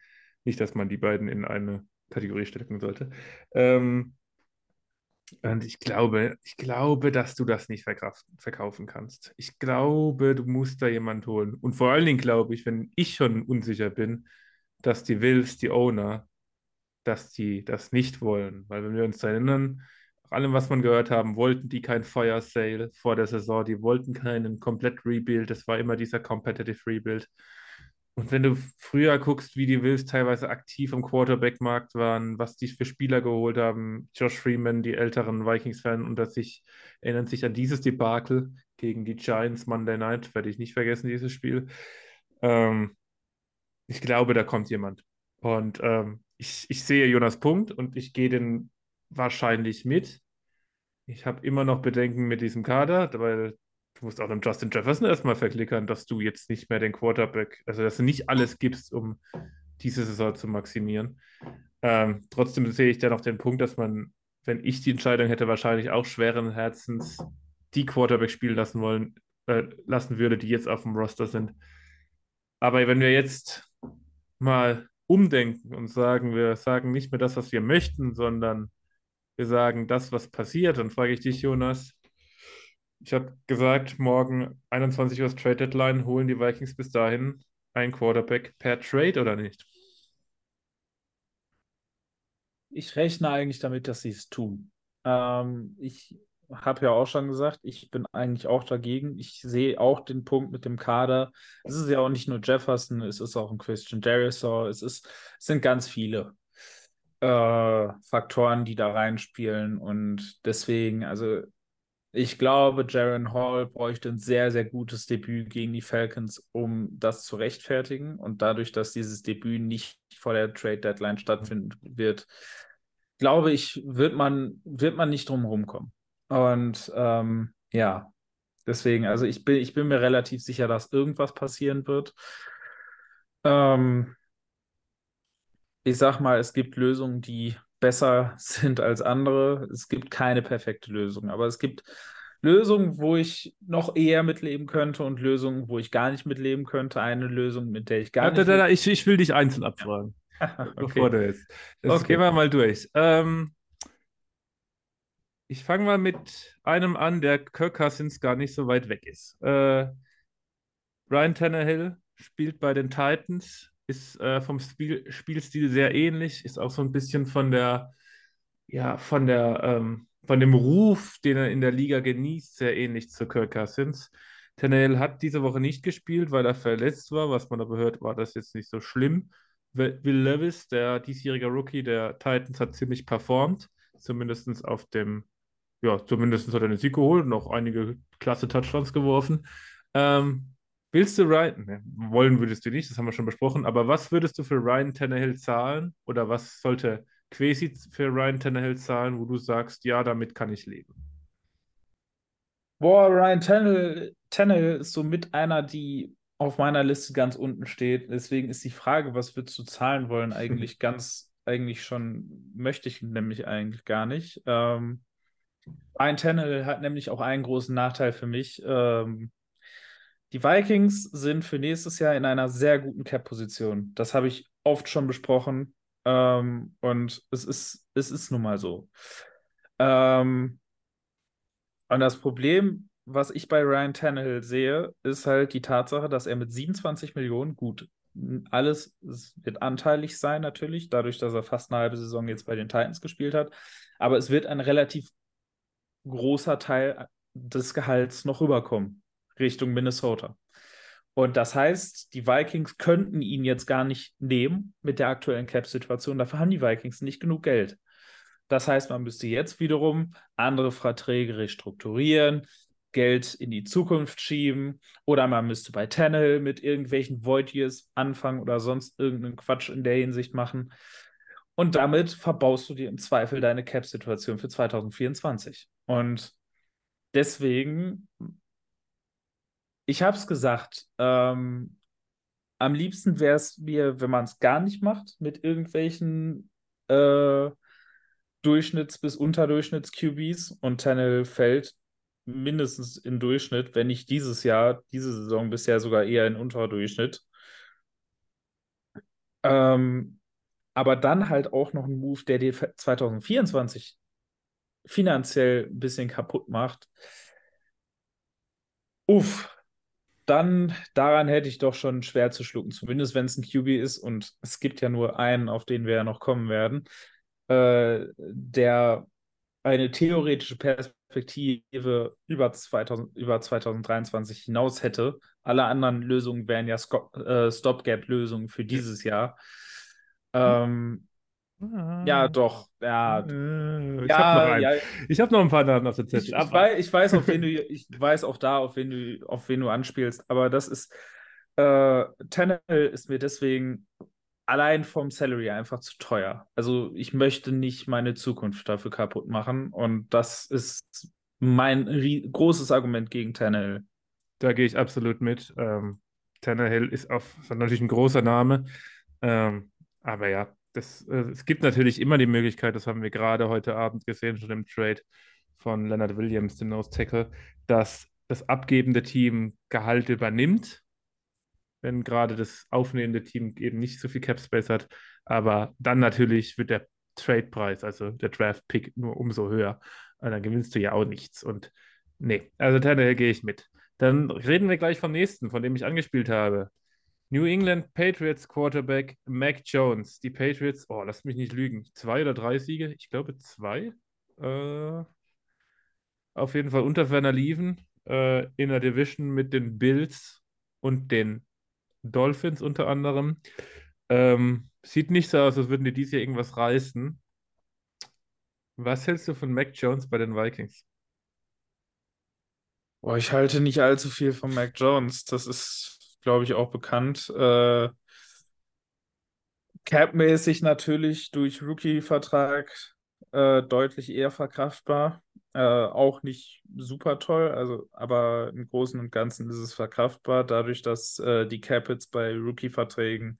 Nicht, dass man die beiden in eine Kategorie stecken sollte. Ähm, und ich glaube, ich glaube, dass du das nicht verkaufen kannst. Ich glaube, du musst da jemand holen. Und vor allen Dingen glaube ich, wenn ich schon unsicher bin, dass die Wills, die Owner, dass die das nicht wollen. Weil wenn wir uns erinnern, allem, was man gehört haben, wollten die kein Fire Sale vor der Saison, die wollten keinen komplett Rebuild, es war immer dieser Competitive Rebuild. Und wenn du früher guckst, wie die Wills teilweise aktiv im Quarterback-Markt waren, was die für Spieler geholt haben, Josh Freeman, die älteren Vikings-Fans, unter sich erinnern sich an dieses Debakel gegen die Giants Monday Night, werde ich nicht vergessen, dieses Spiel. Ähm, ich glaube, da kommt jemand. Und ähm, ich, ich sehe Jonas Punkt und ich gehe den wahrscheinlich mit. Ich habe immer noch Bedenken mit diesem Kader, weil du musst auch dem Justin Jefferson erstmal verklickern, dass du jetzt nicht mehr den Quarterback, also dass du nicht alles gibst, um diese Saison zu maximieren. Ähm, trotzdem sehe ich da noch den Punkt, dass man, wenn ich die Entscheidung hätte, wahrscheinlich auch schweren Herzens die Quarterback spielen lassen wollen, äh, lassen würde, die jetzt auf dem Roster sind. Aber wenn wir jetzt mal umdenken und sagen, wir sagen nicht mehr das, was wir möchten, sondern wir sagen das, was passiert, dann frage ich dich, Jonas. Ich habe gesagt, morgen 21 Uhr Trade Deadline, holen die Vikings bis dahin einen Quarterback per Trade oder nicht? Ich rechne eigentlich damit, dass sie es tun. Ähm, ich habe ja auch schon gesagt, ich bin eigentlich auch dagegen. Ich sehe auch den Punkt mit dem Kader. Es ist ja auch nicht nur Jefferson, es ist auch ein Christian Derisor, es, ist, es sind ganz viele äh, Faktoren, die da reinspielen. Und deswegen, also ich glaube, Jaron Hall bräuchte ein sehr, sehr gutes Debüt gegen die Falcons, um das zu rechtfertigen. Und dadurch, dass dieses Debüt nicht vor der Trade Deadline stattfinden wird, glaube ich, wird man, wird man nicht drum kommen. Und ähm, ja, deswegen, also ich bin, ich bin mir relativ sicher, dass irgendwas passieren wird. Ähm, ich sag mal, es gibt Lösungen, die besser sind als andere. Es gibt keine perfekte Lösung, aber es gibt Lösungen, wo ich noch eher mitleben könnte und Lösungen, wo ich gar nicht mitleben könnte. Eine Lösung, mit der ich gar Ja, nicht. da, da, ich, ich will dich einzeln abfragen, <laughs> bevor okay. du jetzt. Das Okay. gehen wir mal durch. Ähm, ich fange mal mit einem an, der Kirk Cousins gar nicht so weit weg ist. Äh, Ryan Tannehill spielt bei den Titans, ist äh, vom Spiel, Spielstil sehr ähnlich, ist auch so ein bisschen von der, ja, von der, ähm, von dem Ruf, den er in der Liga genießt, sehr ähnlich zu Kirk Cousins. Tannehill hat diese Woche nicht gespielt, weil er verletzt war. Was man aber hört, war das jetzt nicht so schlimm. Will Will Levis, der diesjährige Rookie der Titans, hat ziemlich performt, zumindest auf dem, ja, zumindest hat er den Sieg geholt und auch einige klasse Touchdowns geworfen. Ähm, willst du Ryan, ne, wollen würdest du nicht, das haben wir schon besprochen, aber was würdest du für Ryan Tannehill zahlen oder was sollte Quasi für Ryan Tannehill zahlen, wo du sagst, ja, damit kann ich leben? Boah, Ryan Tannehill, Tannehill ist so mit einer, die auf meiner Liste ganz unten steht. Deswegen ist die Frage, was würdest du zahlen wollen, <laughs> eigentlich ganz, eigentlich schon, möchte ich nämlich eigentlich gar nicht. Ähm, Ryan Tannehill hat nämlich auch einen großen Nachteil für mich. Ähm, die Vikings sind für nächstes Jahr in einer sehr guten Cap-Position. Das habe ich oft schon besprochen. Ähm, und es ist, es ist nun mal so. Ähm, und das Problem, was ich bei Ryan Tannehill sehe, ist halt die Tatsache, dass er mit 27 Millionen, gut, alles es wird anteilig sein natürlich, dadurch, dass er fast eine halbe Saison jetzt bei den Titans gespielt hat, aber es wird ein relativ großer Teil des Gehalts noch rüberkommen, Richtung Minnesota. Und das heißt, die Vikings könnten ihn jetzt gar nicht nehmen mit der aktuellen Cap-Situation. Dafür haben die Vikings nicht genug Geld. Das heißt, man müsste jetzt wiederum andere Verträge restrukturieren, Geld in die Zukunft schieben oder man müsste bei Tannehill mit irgendwelchen Void anfangen oder sonst irgendeinen Quatsch in der Hinsicht machen. Und damit verbaust du dir im Zweifel deine Cap-Situation für 2024. Und deswegen, ich habe es gesagt, ähm, am liebsten wäre es mir, wenn man es gar nicht macht, mit irgendwelchen äh, Durchschnitts- bis Unterdurchschnitts-QBs und Tannehill fällt mindestens im Durchschnitt, wenn nicht dieses Jahr, diese Saison bisher sogar eher in Unterdurchschnitt. Ähm, aber dann halt auch noch ein Move, der dir 2024 finanziell ein bisschen kaputt macht. Uff, dann daran hätte ich doch schon schwer zu schlucken, zumindest wenn es ein QB ist und es gibt ja nur einen, auf den wir ja noch kommen werden, äh, der eine theoretische Perspektive über, 2000, über 2023 hinaus hätte. Alle anderen Lösungen wären ja äh, Stopgap-Lösungen für dieses Jahr. Ähm, ja, doch. Ja, Äh, ich ja, habe noch, einen. ja, Ich hab noch ein paar Namen auf der ich, Zettel. ich, aber- weiß, ich weiß, auf <laughs> wen du, ich weiß auch da, auf wen du, auf wen du anspielst, aber das ist, äh, Tannehill ist mir deswegen allein vom Salary einfach zu teuer. Also ich möchte nicht meine Zukunft dafür kaputt machen und das ist mein großes Argument gegen Tannehill. Da gehe ich absolut mit. Ähm, Tannehill ist, auf, ist natürlich ein großer Name. Ähm, aber ja, das, äh, es gibt natürlich immer die Möglichkeit, das haben wir gerade heute Abend gesehen, schon im Trade von Leonard Williams, dem Nose Tackle, dass das abgebende Team Gehalt übernimmt, wenn gerade das aufnehmende Team eben nicht so viel Cap Space hat. Aber dann natürlich wird der Trade-Preis, also der Draft-Pick, nur umso höher. Und dann gewinnst du ja auch nichts. Und nee, also Tannehill gehe ich mit. Dann reden wir gleich vom nächsten, von dem ich angespielt habe. New England Patriots Quarterback Mac Jones. Die Patriots, oh, lass mich nicht lügen, zwei oder drei Siege? Ich glaube zwei. Äh, auf jeden Fall unter Werner Lieven äh, in der Division mit den Bills und den Dolphins unter anderem. Ähm, sieht nicht so aus, als würden die dieses Jahr irgendwas reißen. Was hältst du von Mac Jones bei den Vikings? Boah, ich halte nicht allzu viel von Mac Jones. Das ist, glaube ich, auch bekannt. Äh, Cap-mäßig natürlich durch Rookie-Vertrag äh, deutlich eher verkraftbar. Äh, auch nicht super toll, also, aber im Großen und Ganzen ist es verkraftbar, dadurch, dass äh, die Cap-Hits bei Rookie-Verträgen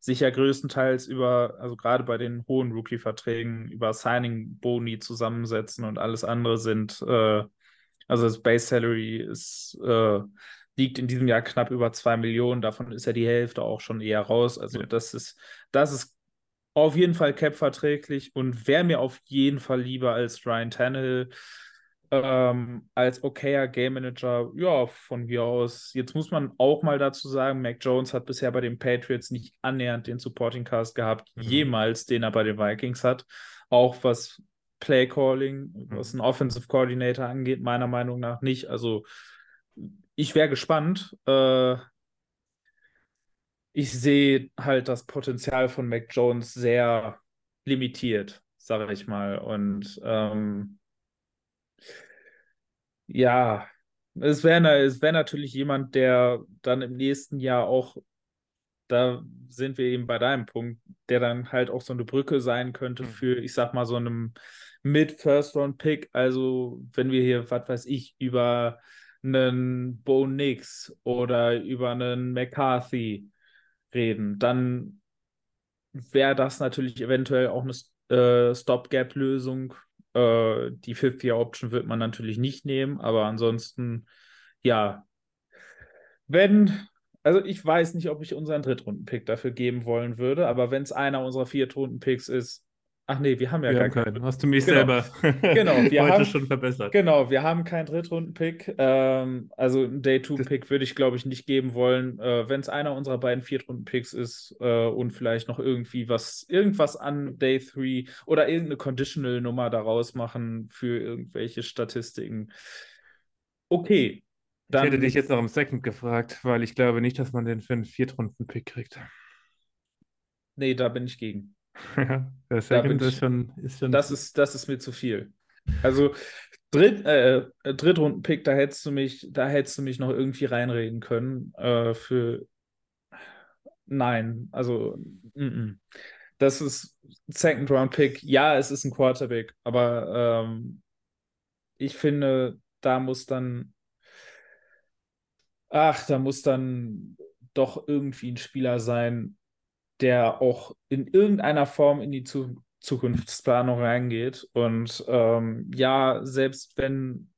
sich ja größtenteils über, also gerade bei den hohen Rookie-Verträgen, über Signing-Boni zusammensetzen und alles andere sind, äh, also das Base Salary ist, äh, liegt in diesem Jahr knapp über 2 Millionen, davon ist ja die Hälfte auch schon eher raus. Also Ja. das ist, das ist auf jeden Fall Cap-verträglich und wäre mir auf jeden Fall lieber als Ryan Tannehill. Ähm, als okayer Game Manager, ja, von mir aus. Jetzt muss man auch mal dazu sagen, Mac Jones hat bisher bei den Patriots nicht annähernd den Supporting Cast gehabt, Mhm. jemals, den er bei den Vikings hat. Auch was Play Calling, was ein Offensive Coordinator angeht, meiner Meinung nach nicht. Also ich wäre gespannt. Äh, ich sehe halt das Potenzial von Mac Jones sehr limitiert, sage ich mal. Und ähm, ja, es wäre es wär natürlich jemand, der dann im nächsten Jahr auch, da sind wir eben bei deinem Punkt, der dann halt auch so eine Brücke sein könnte Mhm. für, ich sag mal, so einem Mid-First-Round-Pick. Also, wenn wir hier, was weiß ich, über einen Bo Nix oder über einen McCarthy reden, dann wäre das natürlich eventuell auch eine äh, Stopgap-Lösung. Äh, die Fifth-Year-Option wird man natürlich nicht nehmen, aber ansonsten, ja, wenn, also ich weiß nicht, ob ich unseren Drittrunden-Pick dafür geben wollen würde, aber wenn es einer unserer Viertrunden-Picks ist, ach nee, wir haben ja Wir gar haben keinen. keinen. Hast du mich Genau. selber <laughs> Genau, wir heute haben- schon verbessert. Genau, wir haben keinen Drittrunden-Pick. Ähm, also einen Day-2-Pick würde ich, glaube ich, nicht geben wollen. Äh, Wenn es einer unserer beiden Viertrunden-Picks ist äh, und vielleicht noch irgendwie was, irgendwas an Day 3 oder irgendeine Conditional-Nummer daraus machen für irgendwelche Statistiken. Okay. Ich hätte Dann, dich jetzt noch im Second gefragt, weil ich glaube nicht, dass man den für einen Viertrunden-Pick kriegt. nee, da bin ich gegen. <laughs> Bin Second ich- ist schon, ist schon Das ist, das ist mir zu viel. Also Dritt, äh, äh, Drittrunden-Pick, da hättest du mich, da hättest du mich noch irgendwie reinreden können. Äh, für nein, also mm -mm. das ist Second-Round-Pick. Ja, es ist ein Quarterback, aber ähm, ich finde, da muss dann, ach, da muss dann doch irgendwie ein Spieler sein, der auch in irgendeiner Form in die Zu Zukunftsplanung reingeht. Und ähm, ja, selbst wenn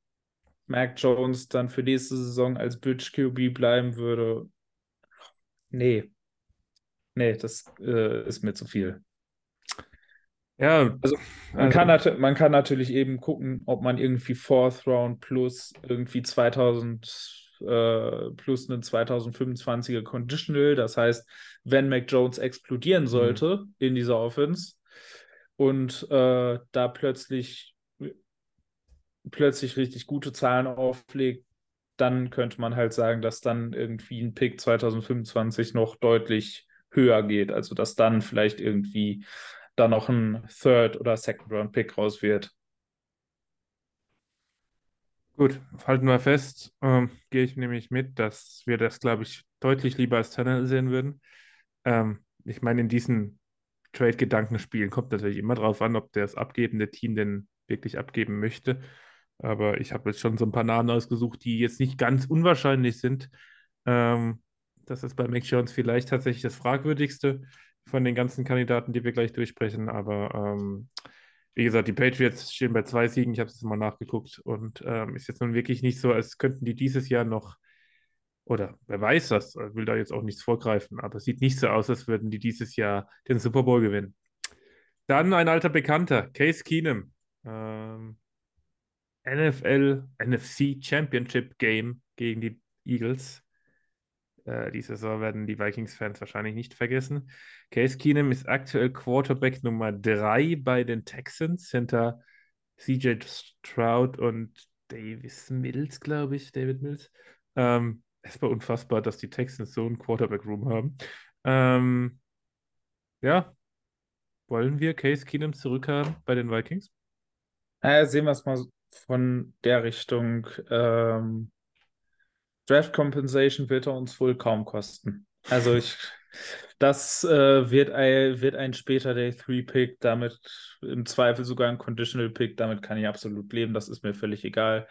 Mac Jones dann für nächste Saison als Bridge QB bleiben würde, nee. Nee, das äh, ist mir zu viel. Ja, Also, Man, kann nat man kann natürlich eben gucken, ob man irgendwie Fourth Round plus irgendwie 2000 äh, plus einen 2025er Conditional. Das heißt, wenn Mac Jones explodieren sollte in dieser Offense und äh, da plötzlich plötzlich richtig gute Zahlen auflegt, dann könnte man halt sagen, dass dann irgendwie ein Pick 2025 noch deutlich höher geht. Also dass dann vielleicht irgendwie da noch ein Third- oder Second-Round-Pick raus wird. Gut, halten wir fest. Ähm, gehe ich nämlich mit, dass wir das, glaube ich, deutlich lieber als Tunnel sehen würden. Ähm, ich meine, in diesen Trade-Gedankenspielen kommt natürlich immer drauf an, ob das abgebende Team denn wirklich abgeben möchte. Aber ich habe jetzt schon so ein paar Namen ausgesucht, die jetzt nicht ganz unwahrscheinlich sind. Ähm, das ist bei Mac Jones vielleicht tatsächlich das fragwürdigste von den ganzen Kandidaten, die wir gleich durchsprechen. Aber ähm, wie gesagt, die Patriots stehen bei zwei Siegen. Ich habe es mal nachgeguckt und ähm, ist jetzt nun wirklich nicht so, als könnten die dieses Jahr noch, oder wer weiß das, will da jetzt auch nichts vorgreifen, aber es sieht nicht so aus, als würden die dieses Jahr den Super Bowl gewinnen. Dann ein alter Bekannter, Case Keenum. Ähm, NFL, NFC Championship Game gegen die Eagles. Äh, die Saison werden die Vikings-Fans wahrscheinlich nicht vergessen. Case Keenum ist aktuell Quarterback Nummer 3 bei den Texans hinter CJ Stroud und Davis Mills, glaube ich, David Mills. Ähm, es war unfassbar, dass die Texans so einen Quarterback-Room haben. Ähm, ja, wollen wir Case Keenum zurückhaben bei den Vikings? Naja, sehen wir es mal von der Richtung. Ähm, Draft Compensation wird er uns wohl kaum kosten. Also ich, das äh, wird, ein, wird ein später Day 3 Pick, damit im Zweifel sogar ein Conditional Pick, damit kann ich absolut leben, das ist mir völlig egal.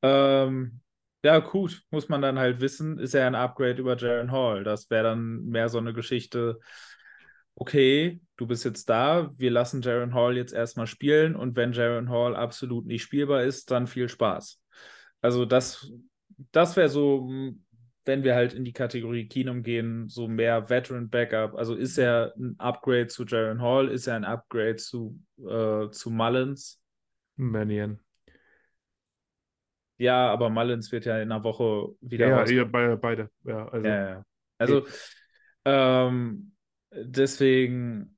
Ähm, ja, gut, muss man dann halt wissen, ist er ein Upgrade über Jaron Hall. Das wäre dann mehr so eine Geschichte, okay, du bist jetzt da, wir lassen Jaron Hall jetzt erstmal spielen und wenn Jaron Hall absolut nicht spielbar ist, dann viel Spaß. Also das, das wäre so, wenn wir halt in die Kategorie Keenum gehen, so mehr Veteran Backup. Also ist er ein Upgrade zu Jaron Hall? Ist er ein Upgrade zu, äh, zu Mullins? Manion. Ja, aber Mullins wird ja in einer Woche wieder. Ja, ja beide, beide. Ja, also, ja, ja. also ähm, deswegen,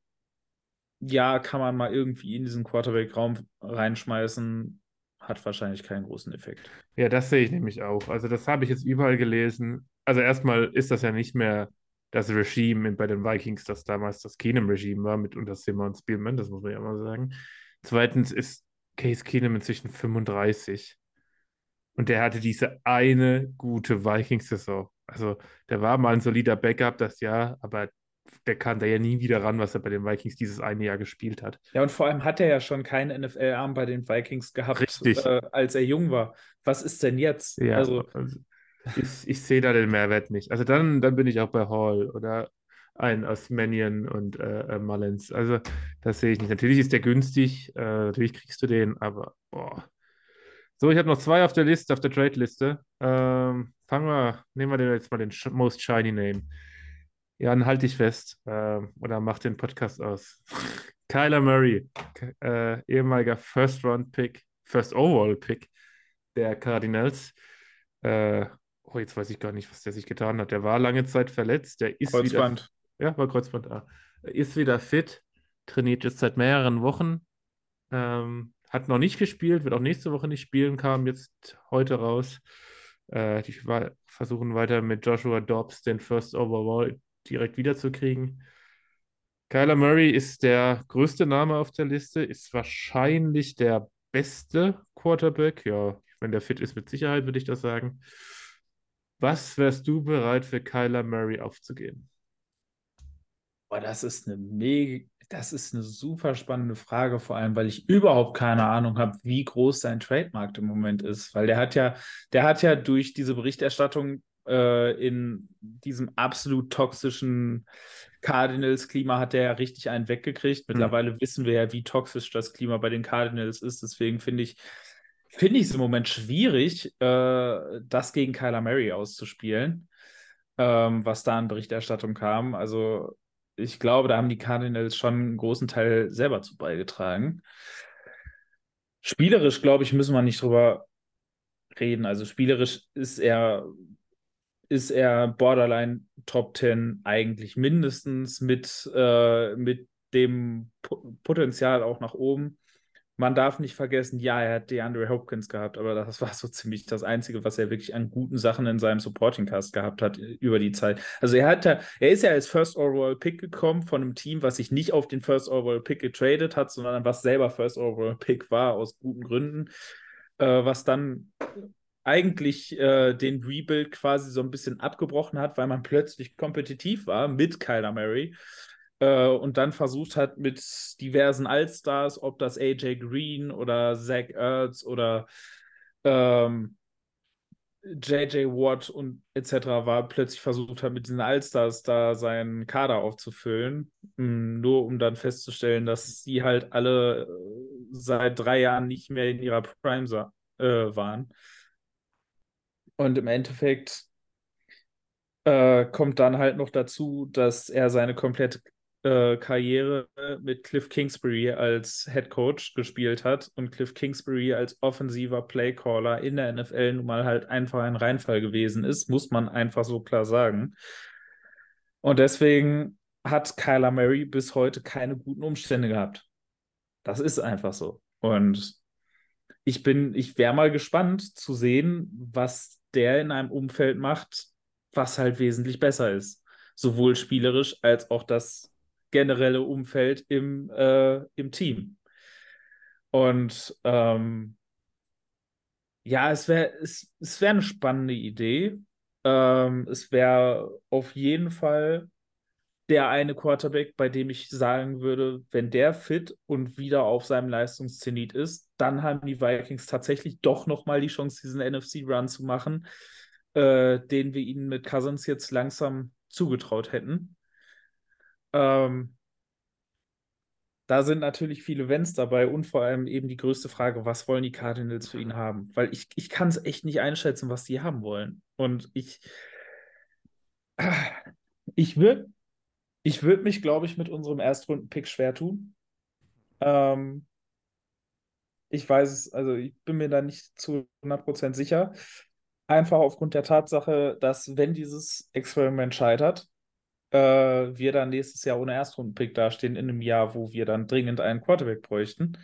ja, kann man mal irgendwie in diesen Quarterback-Raum reinschmeißen. Hat wahrscheinlich keinen großen Effekt. Ja, das sehe ich nämlich auch. Also, das habe ich jetzt überall gelesen. Also, erstmal ist das ja nicht mehr das Regime bei den Vikings, das damals das Keenum-Regime war mit unter Zimmer und Spielman, das muss man ja mal sagen. Zweitens ist Case Keenum inzwischen 35. Und der hatte diese eine gute Vikings-Saison. Also, der war mal ein solider Backup das Jahr, aber der kam da ja nie wieder ran, was er bei den Vikings dieses eine Jahr gespielt hat. Ja, und vor allem hat er ja schon keinen NFL-Arm bei den Vikings gehabt, äh, als er jung war. Was ist denn jetzt? Ja, also, also ich, ich sehe da den Mehrwert nicht. Also dann, dann bin ich auch bei Hall oder ein aus Mannion und äh, äh, Mullins. Also das sehe ich nicht. Natürlich ist der günstig, äh, natürlich kriegst du den, aber boah. So, ich habe noch zwei auf der Liste, auf der Trade-Liste. Ähm, fangen wir, nehmen wir jetzt mal den Most Shiny Name. Jan, halt dich fest äh, oder mach den Podcast aus. <laughs> Kyler Murray, äh, ehemaliger First-Round-Pick, First-Overall-Pick der Cardinals. Äh, oh, jetzt weiß ich gar nicht, was der sich getan hat. Der war lange Zeit verletzt. Der ist Kreuzband. Wieder, ja, war Kreuzband. Ah. Ist wieder fit, trainiert jetzt seit mehreren Wochen. Ähm, hat noch nicht gespielt, wird auch nächste Woche nicht spielen, kam jetzt heute raus. Äh, die versuchen weiter mit Joshua Dobbs den First Overall direkt wiederzukriegen. Kyler Murray ist der größte Name auf der Liste, ist wahrscheinlich der beste Quarterback. Ja, wenn der fit ist, mit Sicherheit würde ich das sagen. Was wärst du bereit für Kyler Murray aufzugeben? Boah, das ist eine mega, das ist eine super spannende Frage, vor allem, weil ich überhaupt keine Ahnung habe, wie groß sein Trademarkt im Moment ist. Weil der hat ja, der hat ja durch diese Berichterstattung äh, in diesem absolut toxischen Cardinals-Klima hat er ja richtig einen weggekriegt. Hm. Mittlerweile mhm. wissen wir ja, wie toxisch das Klima bei den Cardinals ist. Deswegen finde ich, finde ich es im Moment schwierig, äh, das gegen Kyler Murray auszuspielen, ähm, was da an Berichterstattung kam. Also ich glaube, da haben die Cardinals schon einen großen Teil selber zu beigetragen. Spielerisch, glaube ich, müssen wir nicht drüber reden. Also spielerisch ist er ist er Borderline Top 10 eigentlich mindestens mit, äh, mit dem P Potenzial auch nach oben. Man darf nicht vergessen, ja, er hat DeAndre Hopkins gehabt, aber das war so ziemlich das Einzige, was er wirklich an guten Sachen in seinem Supporting Cast gehabt hat über die Zeit. Also er hat er ist ja als First Overall Pick gekommen von einem Team, was sich nicht auf den First Overall Pick getradet hat, sondern was selber First Overall Pick war, aus guten Gründen, äh, was dann eigentlich äh, den Rebuild quasi so ein bisschen abgebrochen hat, weil man plötzlich kompetitiv war mit Kyler Murray äh, und dann versucht hat mit diversen Allstars, ob das AJ Green oder Zach Ertz oder ähm, JJ Watt und etc. war, plötzlich versucht hat, mit diesen Allstars da seinen Kader aufzufüllen, hm, nur um dann festzustellen, dass sie halt alle äh, seit drei Jahren nicht mehr in ihrer Prime äh, waren. Und im Endeffekt äh, kommt dann halt noch dazu, dass er seine komplette äh, Karriere mit Cliff Kingsbury als Head Coach gespielt hat und Cliff Kingsbury als offensiver Playcaller in der NFL nun mal halt einfach ein Reinfall gewesen ist, muss man einfach so klar sagen. Und deswegen hat Kyler Murray bis heute keine guten Umstände gehabt. Das ist einfach so. Und ich bin, ich wäre mal gespannt zu sehen, was der in einem Umfeld macht, was halt wesentlich besser ist. Sowohl spielerisch als auch das generelle Umfeld im, äh, im Team. Und ähm, ja, es wäre es, es wär eine spannende Idee. Ähm, es wäre auf jeden Fall der eine Quarterback, bei dem ich sagen würde, wenn der fit und wieder auf seinem Leistungszenit ist, dann haben die Vikings tatsächlich doch nochmal die Chance, diesen NFC-Run zu machen, äh, den wir ihnen mit Cousins jetzt langsam zugetraut hätten. Ähm, da sind natürlich viele Wenns dabei und vor allem eben die größte Frage, was wollen die Cardinals für ihn haben? Weil ich, ich kann es echt nicht einschätzen, was die haben wollen. Und ich, ich würde ich würd mich, glaube ich, mit unserem Erstrunden-Pick schwer tun. Ähm, ich weiß es, also ich bin mir da nicht zu 100% sicher. Einfach aufgrund der Tatsache, dass wenn dieses Experiment scheitert, äh, wir dann nächstes Jahr ohne Erstrundenpick dastehen, in einem Jahr, wo wir dann dringend einen Quarterback bräuchten.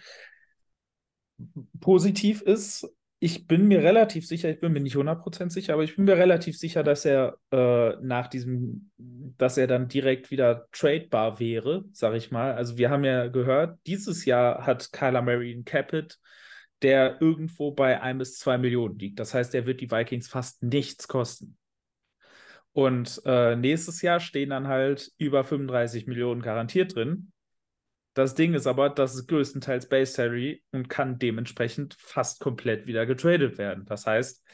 Positiv ist, ich bin mir relativ sicher, ich bin mir nicht 100% sicher, aber ich bin mir relativ sicher, dass er äh, nach diesem, dass er dann direkt wieder tradebar wäre, sag ich mal. Also wir haben ja gehört, dieses Jahr hat Kyler Murray ein Capit, der irgendwo bei 1 bis 2 Millionen liegt. Das heißt, er wird die Vikings fast nichts kosten. Und äh, nächstes Jahr stehen dann halt über 35 Millionen garantiert drin. Das Ding ist aber, das ist größtenteils Base Salary und kann dementsprechend fast komplett wieder getradet werden. Das heißt,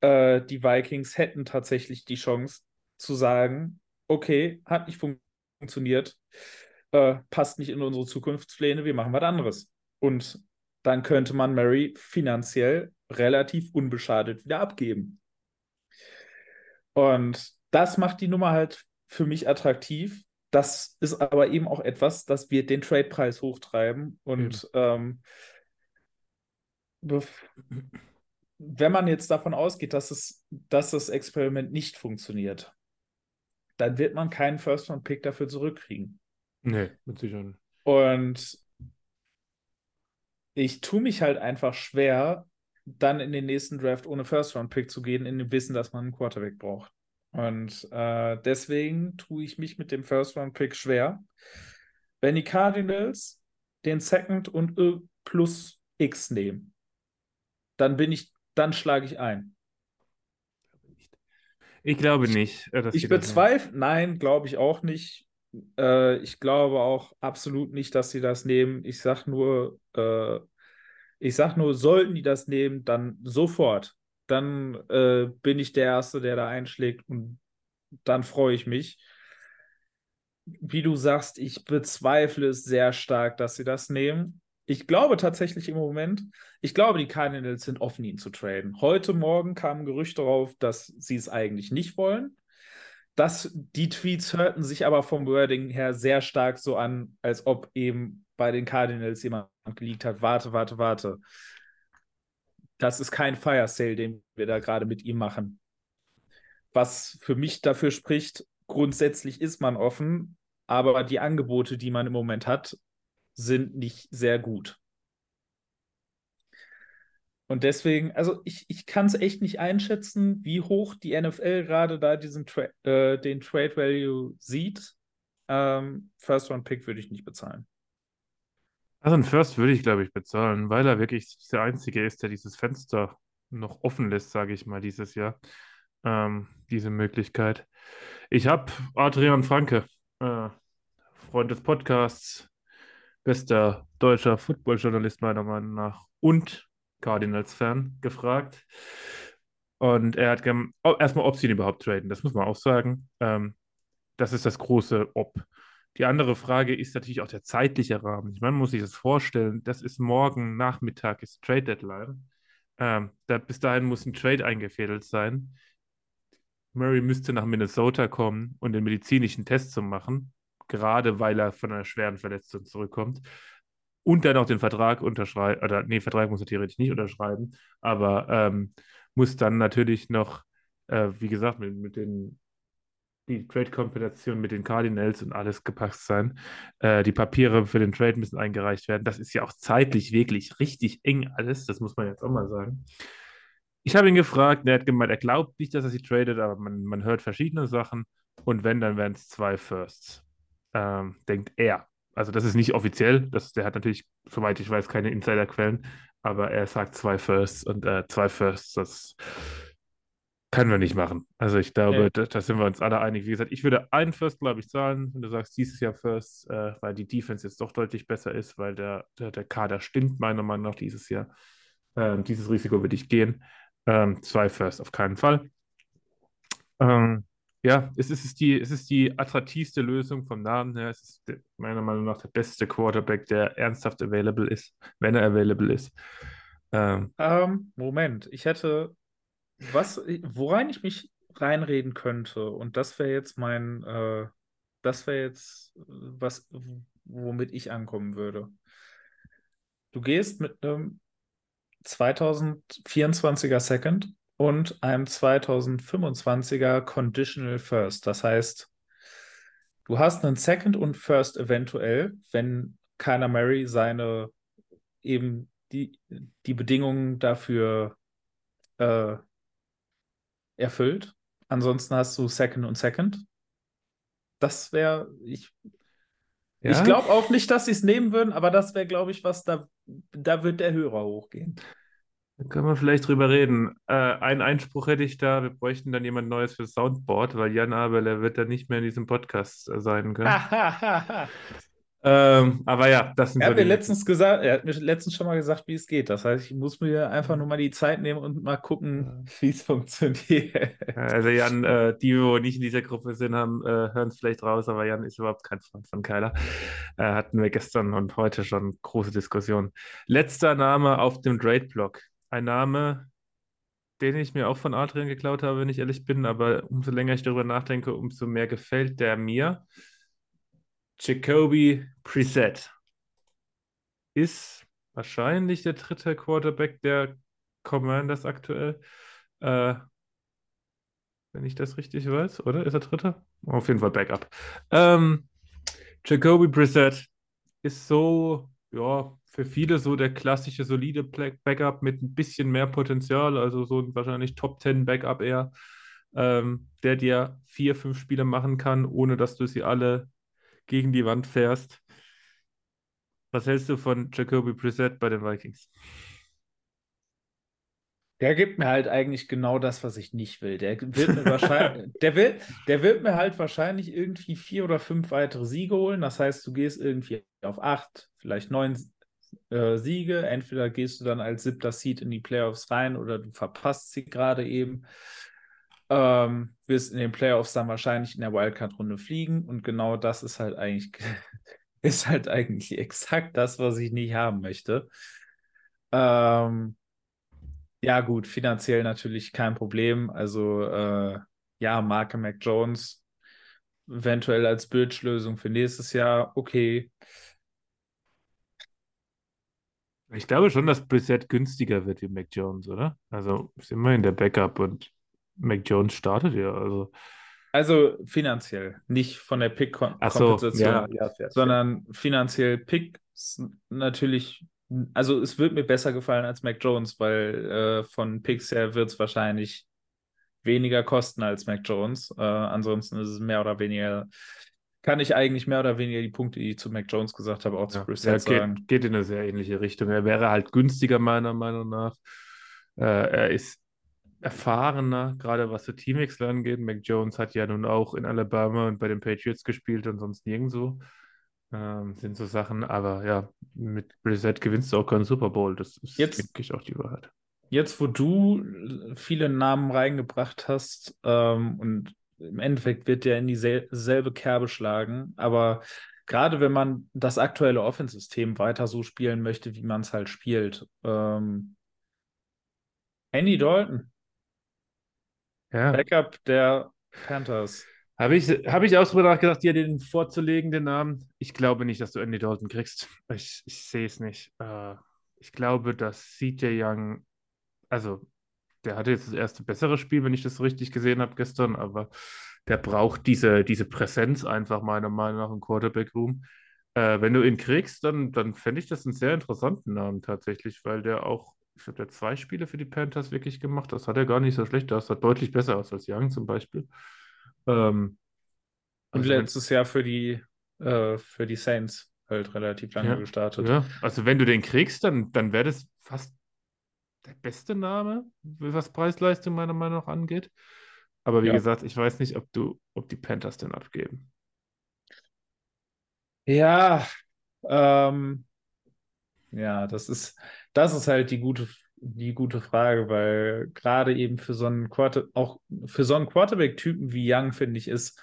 äh, die Vikings hätten tatsächlich die Chance zu sagen, okay, hat nicht fun funktioniert, äh, passt nicht in unsere Zukunftspläne, wir machen was anderes. Und dann könnte man Mary finanziell relativ unbeschadet wieder abgeben. Und das macht die Nummer halt für mich attraktiv. Das ist aber eben auch etwas, das wird den Trade-Preis hochtreiben. Und mhm. ähm, wenn man jetzt davon ausgeht, dass, es, dass das Experiment nicht funktioniert, dann wird man keinen First-Round-Pick dafür zurückkriegen. Nee, mit Sicherheit. Und ich tue mich halt einfach schwer, dann in den nächsten Draft ohne First-Round-Pick zu gehen, in dem Wissen, dass man einen Quarterback braucht. Und äh, deswegen tue ich mich mit dem First-Round-Pick schwer. Wenn die Cardinals den Second und plus X nehmen, dann bin ich, dann schlage ich ein. Ich glaube nicht. Äh, ich bezweifle, nein, glaube ich auch nicht. Äh, ich glaube auch absolut nicht, dass sie das nehmen. Ich sage nur, äh, ich sag nur, sollten die das nehmen, dann sofort. Dann äh, bin ich der Erste, der da einschlägt und dann freue ich mich. Wie du sagst, ich bezweifle es sehr stark, dass sie das nehmen. Ich glaube tatsächlich im Moment, ich glaube, die Cardinals sind offen, ihn zu traden. Heute Morgen kamen Gerüchte darauf, dass sie es eigentlich nicht wollen. Das, die Tweets hörten sich aber vom Wording her sehr stark so an, als ob eben bei den Cardinals jemand geleakt hat. Warte, warte, warte. Das ist kein Fire Sale, den wir da gerade mit ihm machen. Was für mich dafür spricht, grundsätzlich ist man offen, aber die Angebote, die man im Moment hat, sind nicht sehr gut. Und deswegen, also ich, ich kann es echt nicht einschätzen, wie hoch die NFL gerade da diesen Tra äh, den Trade Value sieht. Ähm, First Round Pick würde ich nicht bezahlen. Also ein First würde ich, glaube ich, bezahlen, weil er wirklich der Einzige ist, der dieses Fenster noch offen lässt, sage ich mal, dieses Jahr. Ähm, diese Möglichkeit. Ich habe Adrian Franke, äh, Freund des Podcasts, bester deutscher Footballjournalist meiner Meinung nach und Cardinals-Fan, gefragt. Und er hat oh, erstmal, ob sie ihn überhaupt traden, das muss man auch sagen. Ähm, das ist das große Ob. Die andere Frage ist natürlich auch der zeitliche Rahmen. Man muss sich das vorstellen, das ist morgen Nachmittag, ist Trade Deadline. Ähm, da, bis dahin muss ein Trade eingefädelt sein. Murray müsste nach Minnesota kommen und den medizinischen Test zu machen, gerade weil er von einer schweren Verletzung zurückkommt. Und dann auch den Vertrag unterschreiben, oder nee, Vertrag muss er theoretisch nicht unterschreiben, aber ähm, muss dann natürlich noch, äh, wie gesagt, mit, mit den die Trade-Kompensation mit den Cardinals und alles gepackt sein. Äh, die Papiere für den Trade müssen eingereicht werden. Das ist ja auch zeitlich wirklich richtig eng alles. Das muss man jetzt auch mal sagen. Ich habe ihn gefragt, er hat gemeint, er glaubt nicht, dass er sie tradet, aber man, man hört verschiedene Sachen. Und wenn, dann wären es zwei Firsts. Ähm, denkt er. Also, das ist nicht offiziell. Das, der hat natürlich, soweit ich weiß, keine Insiderquellen. Aber er sagt zwei Firsts und äh, zwei Firsts, das können wir nicht machen. Also ich glaube, Nee. da, da sind wir uns alle einig. Wie gesagt, ich würde einen First, glaube ich, zahlen, wenn du sagst, dieses Jahr First, äh, weil die Defense jetzt doch deutlich besser ist, weil der, der, der Kader stimmt, meiner Meinung nach, dieses Jahr. Ähm, dieses Risiko würde ich gehen. Ähm, zwei First auf keinen Fall. Ähm, ja, es ist, die, es ist die attraktivste Lösung vom Namen her. Es ist meiner Meinung nach der beste Quarterback, der ernsthaft available ist, wenn er available ist. Ähm, Ähm, Moment, ich hätte was, worein ich mich reinreden könnte, und das wäre jetzt mein, äh, das wäre jetzt äh, was, womit ich ankommen würde. Du gehst mit einem 2024er Second und einem 2025er Conditional First. Das heißt, du hast einen Second und First eventuell, wenn Kyler Murray seine eben die, die Bedingungen dafür äh, erfüllt. Ansonsten hast du Second und Second. Das wäre, ich, ich ja, glaube auch nicht, dass sie es nehmen würden, aber das wäre, glaube ich, was da, da wird der Hörer hochgehen. Da können wir vielleicht drüber reden. Äh, einen Einspruch hätte ich da, wir bräuchten dann jemand Neues für Soundboard, weil Jan Abel, er wird dann nicht mehr in diesem Podcast äh, sein können. <laughs> Ähm, aber ja, das sind Er so hat mir die- letztens gesagt, er hat mir letztens schon mal gesagt, wie es geht. Das heißt, ich muss mir einfach nur mal die Zeit nehmen und mal gucken, wie es funktioniert. Also Jan, äh, die, wo nicht in dieser Gruppe sind, haben, äh, hören es vielleicht raus, aber Jan ist überhaupt kein Freund von Kyler. Äh, hatten wir gestern und heute schon große Diskussionen. Letzter Name auf dem Trade-Block. Ein Name, den ich mir auch von Adrian geklaut habe, wenn ich ehrlich bin, aber umso länger ich darüber nachdenke, umso mehr gefällt der mir. Jacoby Preset ist wahrscheinlich der dritte Quarterback der Commanders aktuell. Äh, wenn ich das richtig weiß, oder? Ist er dritter? Auf jeden Fall Backup. Ähm, Jacoby Brissett ist so, ja, für viele so der klassische, solide Backup mit ein bisschen mehr Potenzial, also so ein wahrscheinlich Top 10 Backup eher, ähm, der dir vier, fünf Spiele machen kann, ohne dass du sie alle gegen die Wand fährst. Was hältst du von Jacoby Brissett bei den Vikings? Der gibt mir halt eigentlich genau das, was ich nicht will. Der wird mir wahrscheinlich, <laughs> der will, der wird mir halt wahrscheinlich irgendwie vier oder fünf weitere Siege holen. Das heißt, du gehst irgendwie auf acht, vielleicht neun äh, Siege. Entweder gehst du dann als siebter Seed in die Playoffs rein oder du verpasst sie gerade eben. Ähm, wirst in den Playoffs dann wahrscheinlich in der Wildcard-Runde fliegen. Und genau das ist halt eigentlich, <laughs> ist halt eigentlich exakt das, was ich nicht haben möchte. Ähm, ja, gut, finanziell natürlich kein Problem. Also, äh, ja, Marke Mac Jones eventuell als Bridge-Lösung für nächstes Jahr, okay. Ich glaube schon, dass Brissett günstiger wird wie Mac Jones, oder? Also ist immerhin der Backup und Mac Jones startet ja. Also, Also finanziell, nicht von der Ach so, Pick-Kompensation, ja, sondern finanziell Picks natürlich also es wird mir besser gefallen als Mac Jones, weil äh, von Picks her wird es wahrscheinlich weniger kosten als Mac Jones. Äh, ansonsten ist es mehr oder weniger, kann ich eigentlich mehr oder weniger die Punkte, die ich zu Mac Jones gesagt habe, auch zu Ja, Brissett ja, sagen. geht, geht in eine sehr ähnliche Richtung. Er wäre halt günstiger, meiner Meinung nach. Äh, er ist erfahrener, gerade was so Teamwechsel angeht. Mac Jones hat ja nun auch in Alabama und bei den Patriots gespielt und sonst nirgendwo. Ähm, sind so Sachen, aber ja, mit Brissett gewinnst du auch keinen Super Bowl. Das ist Jetzt- wirklich auch die Wahrheit. Jetzt, wo du viele Namen reingebracht hast, ähm, und im Endeffekt wird der in dieselbe Kerbe schlagen, aber gerade wenn man das aktuelle Offensystem weiter so spielen möchte, wie man es halt spielt, ähm, Andy Dalton, Ja. Backup der Panthers. Habe ich, habe ich auch drüber nachgedacht, dir den vorzulegen, den Namen? Ich glaube nicht, dass du Andy Dalton kriegst. Ich, ich sehe es nicht. Äh, ich glaube, dass CJ Young, also der hatte jetzt das erste bessere Spiel, wenn ich das so richtig gesehen habe gestern, aber der braucht diese, diese Präsenz einfach meiner Meinung nach im Quarterback-Room. Äh, wenn du ihn kriegst, dann, dann fände ich das einen sehr interessanten Namen tatsächlich, weil der auch, ich glaube, der hat zwei Spiele für die Panthers wirklich gemacht. Das hat er gar nicht so schlecht. Das sah deutlich besser aus als Young zum Beispiel. Ähm, Und also letztes Jahr für die, äh, für die Saints halt relativ lange Ja, gestartet. Ja, also wenn du den kriegst, dann, dann wäre das fast der beste Name, was Preis-Leistung meiner Meinung nach angeht. Aber wie Ja. gesagt, ich weiß nicht, ob du, ob die Panthers den abgeben. Ja, ähm, ja, das ist, das ist halt die gute, die gute Frage, weil gerade eben für so einen Quarter, auch für so einen Quarterback-Typen wie Young, finde ich, ist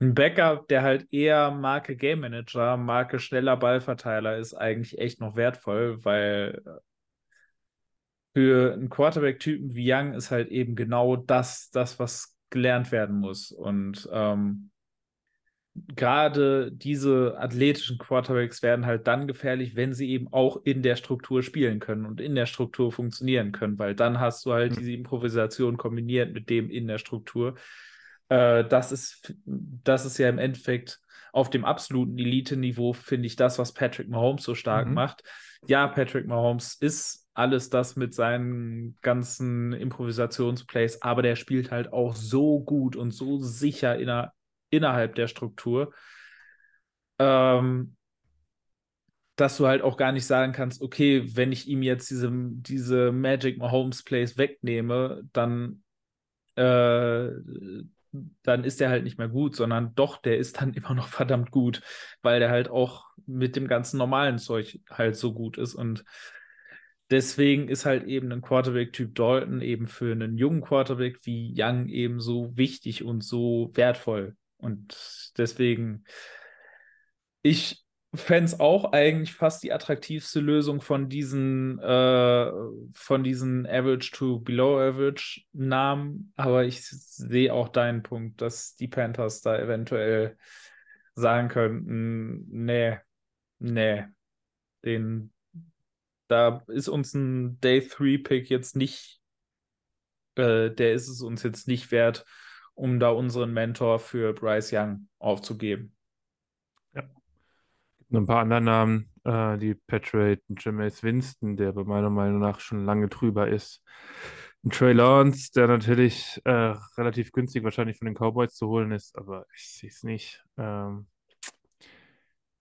ein Backup, der halt eher Marke Game Manager, Marke schneller Ballverteiler ist, eigentlich echt noch wertvoll, weil für einen Quarterback-Typen wie Young ist halt eben genau das, das, was gelernt werden muss. Und ähm, gerade diese athletischen Quarterbacks werden halt dann gefährlich, wenn sie eben auch in der Struktur spielen können und in der Struktur funktionieren können, weil dann hast du halt Mhm. diese Improvisation kombiniert mit dem in der Struktur. Äh, das ist, das ist ja im Endeffekt auf dem absoluten Elite-Niveau, finde ich, das, was Patrick Mahomes so stark Mhm. macht. Ja, Patrick Mahomes ist alles das mit seinen ganzen Improvisationsplays, aber der spielt halt auch so gut und so sicher inner, innerhalb der Struktur, ähm, dass du halt auch gar nicht sagen kannst, okay, wenn ich ihm jetzt diese, diese Magic Mahomes Plays wegnehme, dann, äh, dann ist der halt nicht mehr gut, sondern doch, der ist dann <laughs> immer noch verdammt gut, weil der halt auch mit dem ganzen normalen Zeug halt so gut ist und Deswegen ist halt eben ein Quarterback-Typ Dalton eben für einen jungen Quarterback wie Young eben so wichtig und so wertvoll. Und deswegen, ich fände es auch eigentlich fast die attraktivste Lösung von diesen, äh, von diesen Average to Below Average Namen. Aber ich sehe auch deinen Punkt, dass die Panthers da eventuell sagen könnten, nee, nee, den da ist uns ein Day 3 Pick jetzt nicht, äh, der ist es uns jetzt nicht wert, um da unseren Mentor für Bryce Young aufzugeben. Noch ein paar andere Namen, äh, die Patriot, Jameis Winston, der bei meiner Meinung nach schon lange drüber ist. Ein Trey Lance, der natürlich äh, relativ günstig wahrscheinlich von den Cowboys zu holen ist, aber ich sehe es nicht. Ähm,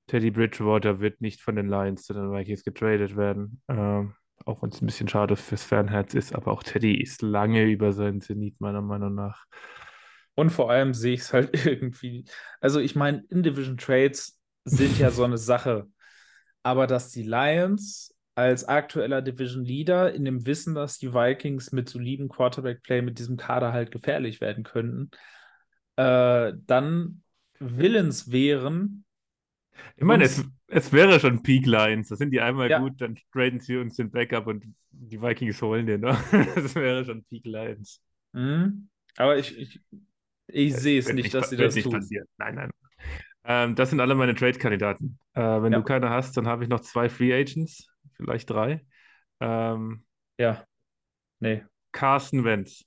Teddy Bridgewater wird nicht von den Lions zu den Vikings getradet werden. Ähm, auch wenn es ein bisschen schade fürs Fernherz ist, aber auch Teddy ist lange über seinen Zenit, meiner Meinung nach. Und vor allem sehe ich es halt <laughs> irgendwie, also ich meine, In-Division Trades sind ja so eine <laughs> Sache, aber dass die Lions als aktueller Division Leader in dem Wissen, dass die Vikings mit solidem Quarterback-Play mit diesem Kader halt gefährlich werden könnten, äh, dann willens wären, Ich meine, es, es wäre schon Peak Lions. Da sind die einmal Ja. gut, dann traden sie uns den Backup und die Vikings holen den. Ne? <laughs> Das wäre schon Peak Lions. Mhm. Aber ich, ich, ich sehe es nicht, dass sie das nicht tun. passieren. Nein, nein. Ähm, das sind alle meine Trade-Kandidaten. Äh, wenn Ja. du keine hast, dann habe ich noch zwei Free Agents, vielleicht drei. Ähm, Ja. Nee. Carson Wentz.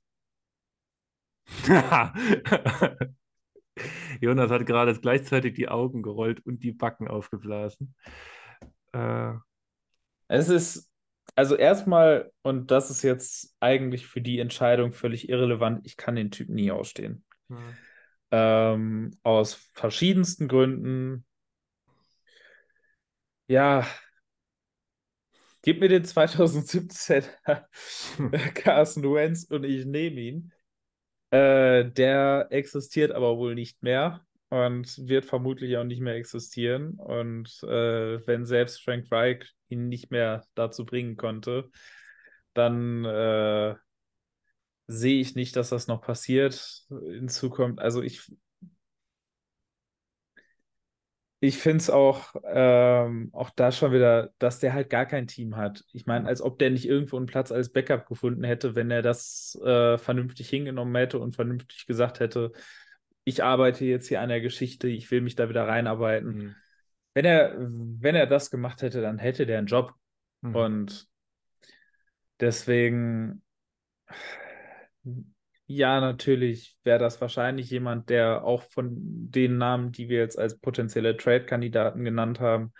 <laughs> Jonas hat gerade gleichzeitig die Augen gerollt und die Backen aufgeblasen. Äh, Es ist, also erstmal, und das ist jetzt eigentlich für die Entscheidung völlig irrelevant, ich kann den Typ nie ausstehen. Mhm. Ähm, aus verschiedensten Gründen. Ja, gib mir den 2017 Carson Wentz und ich nehme ihn. Äh, der existiert aber wohl nicht mehr und wird vermutlich auch nicht mehr existieren. Und äh, wenn selbst Frank Reich ihn nicht mehr dazu bringen konnte, dann äh, sehe ich nicht, dass das noch passiert in Zukunft. Also ich, ich finde es auch, ähm, auch da schon wieder, dass der halt gar kein Team hat. Ich meine, als ob der nicht irgendwo einen Platz als Backup gefunden hätte, wenn er das äh, vernünftig hingenommen hätte und vernünftig gesagt hätte, ich arbeite jetzt hier an der Geschichte, ich will mich da wieder reinarbeiten. Mhm. Wenn er, wenn er das gemacht hätte, dann hätte der einen Job. Mhm. Und deswegen, ja, natürlich wäre das wahrscheinlich jemand, der auch von den Namen, die wir jetzt als potenzielle Trade-Kandidaten genannt haben,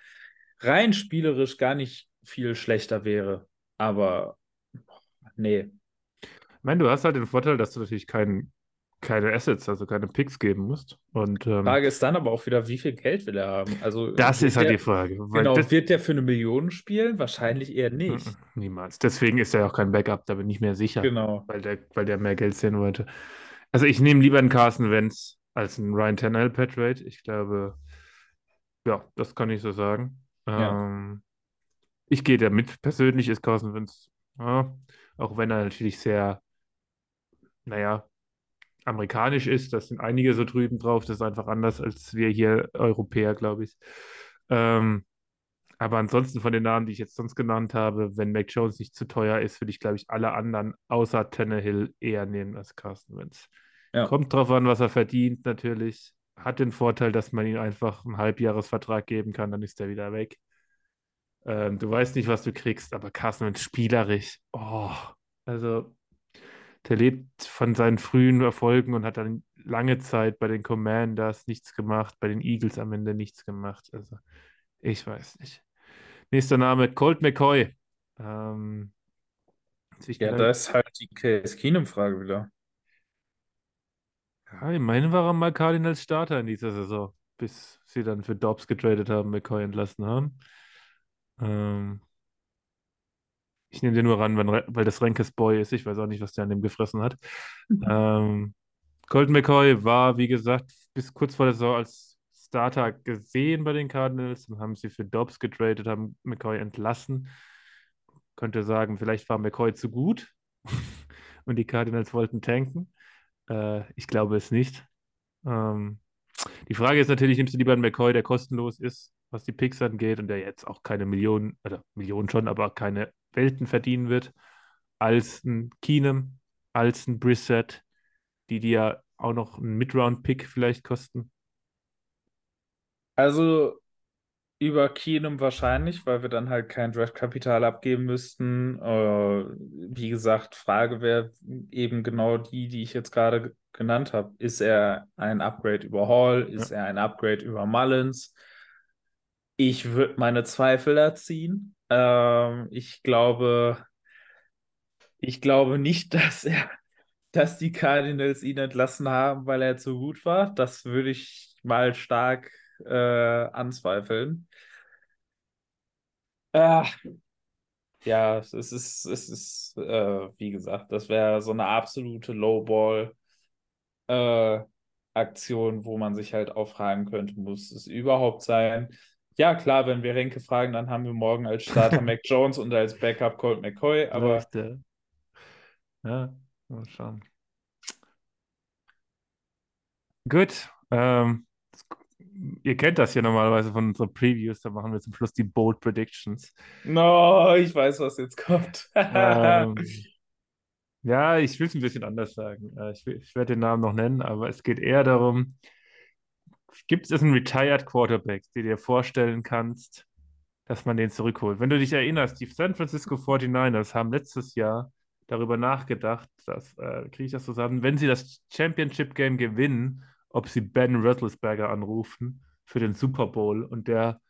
rein spielerisch gar nicht viel schlechter wäre. Aber nee. Ich meine, du hast halt den Vorteil, dass du natürlich keinen keine Assets, also keine Picks geben musst. Und ähm, Frage ist dann aber auch wieder, wie viel Geld will er haben? Also das ist halt der, die Frage. Genau, das, wird der für eine Million spielen? Wahrscheinlich eher nicht. Niemals. Deswegen ist er auch kein Backup, da bin ich mir sicher, Genau. weil der, weil der mehr Geld sehen wollte. Also ich nehme lieber einen Carson Wentz als einen Ryan Tannehill per Trade. Ich glaube, ja, das kann ich so sagen. Ja. Ähm, ich gehe damit. Persönlich ist Carson Wentz, ja, auch wenn er natürlich sehr, naja, amerikanisch ist, das sind einige so drüben drauf, das ist einfach anders als wir hier Europäer, glaube ich. Ähm, aber ansonsten von den Namen, die ich jetzt sonst genannt habe, wenn Mac Jones nicht zu teuer ist, würde ich, glaube ich, alle anderen außer Tannehill eher nehmen als Carson Wentz. Ja. Kommt drauf an, was er verdient, natürlich. Hat den Vorteil, dass man ihm einfach einen Halbjahresvertrag geben kann, dann ist er wieder weg. Ähm, du weißt nicht, was du kriegst, aber Carson Wentz spielerisch. Oh, also der lebt von seinen frühen Erfolgen und hat dann lange Zeit bei den Commanders nichts gemacht, bei den Eagles am Ende nichts gemacht. Also, ich weiß nicht. Nächster Name, Colt McCoy. Ähm, Ja, da ist halt die Case Keenum-Frage wieder. ja, ich meine, war er mal Cardinals Starter in dieser Saison, bis sie dann für Dobbs getradet haben, McCoy entlassen haben. Ähm, ich nehme den nur ran, wenn, weil das Renkes Boy ist. Ich weiß auch nicht, was der an dem gefressen hat. Ähm, Colt McCoy war, wie gesagt, bis kurz vor der Saison als Starter gesehen bei den Cardinals und haben sie für Dobbs getradet, haben McCoy entlassen. Könnte sagen, vielleicht war McCoy zu gut <laughs> und die Cardinals wollten tanken. Äh, ich glaube es nicht. Ähm, die Frage ist natürlich, nimmst du lieber einen McCoy, der kostenlos ist, was die Picks angeht und der jetzt auch keine Millionen, oder Millionen schon, aber keine Welten verdienen wird, als ein Keenum, als ein Brissett, die dir auch noch einen Mid-Round-Pick vielleicht kosten? Also über Keenum wahrscheinlich, weil wir dann halt kein Draftkapital abgeben müssten. Äh, wie gesagt, Frage wäre eben genau die, die ich jetzt gerade ge- genannt habe. Ist er ein Upgrade über Hall? Ist er ein Upgrade über Mullins? Ich würde meine Zweifel da ziehen. Ähm, ich glaube, ich glaube nicht, <laughs> dass er, dass die Cardinals ihn entlassen haben, weil er zu gut war. Das würde ich mal stark äh, anzweifeln. Ah, ja, es ist, es ist, äh, wie gesagt, das wäre so eine absolute Lowball-Aktion, wo man sich halt auch fragen könnte, muss es überhaupt sein? Ja, klar, wenn wir Renke fragen, dann haben wir morgen als Starter <laughs> Mac Jones und als Backup Colt McCoy, aber ja, mal schauen. Gut, ähm, ihr kennt das ja normalerweise von unseren Previews, da machen wir zum Schluss die Bold Predictions. no, ich weiß, was jetzt kommt. Ähm, <laughs> ja, ich will es ein bisschen anders sagen. Äh, Ich, will- ich werde den Namen noch nennen, aber es geht eher darum, gibt es einen Retired Quarterback, den du dir vorstellen kannst, dass man den zurückholt? Wenn du dich erinnerst, die San Francisco 49ers haben letztes Jahr darüber nachgedacht, dass, äh, kriege ich das zusammen, wenn sie das Championship Game gewinnen, ob sie Ben Roethlisberger anrufen für den Super Bowl und der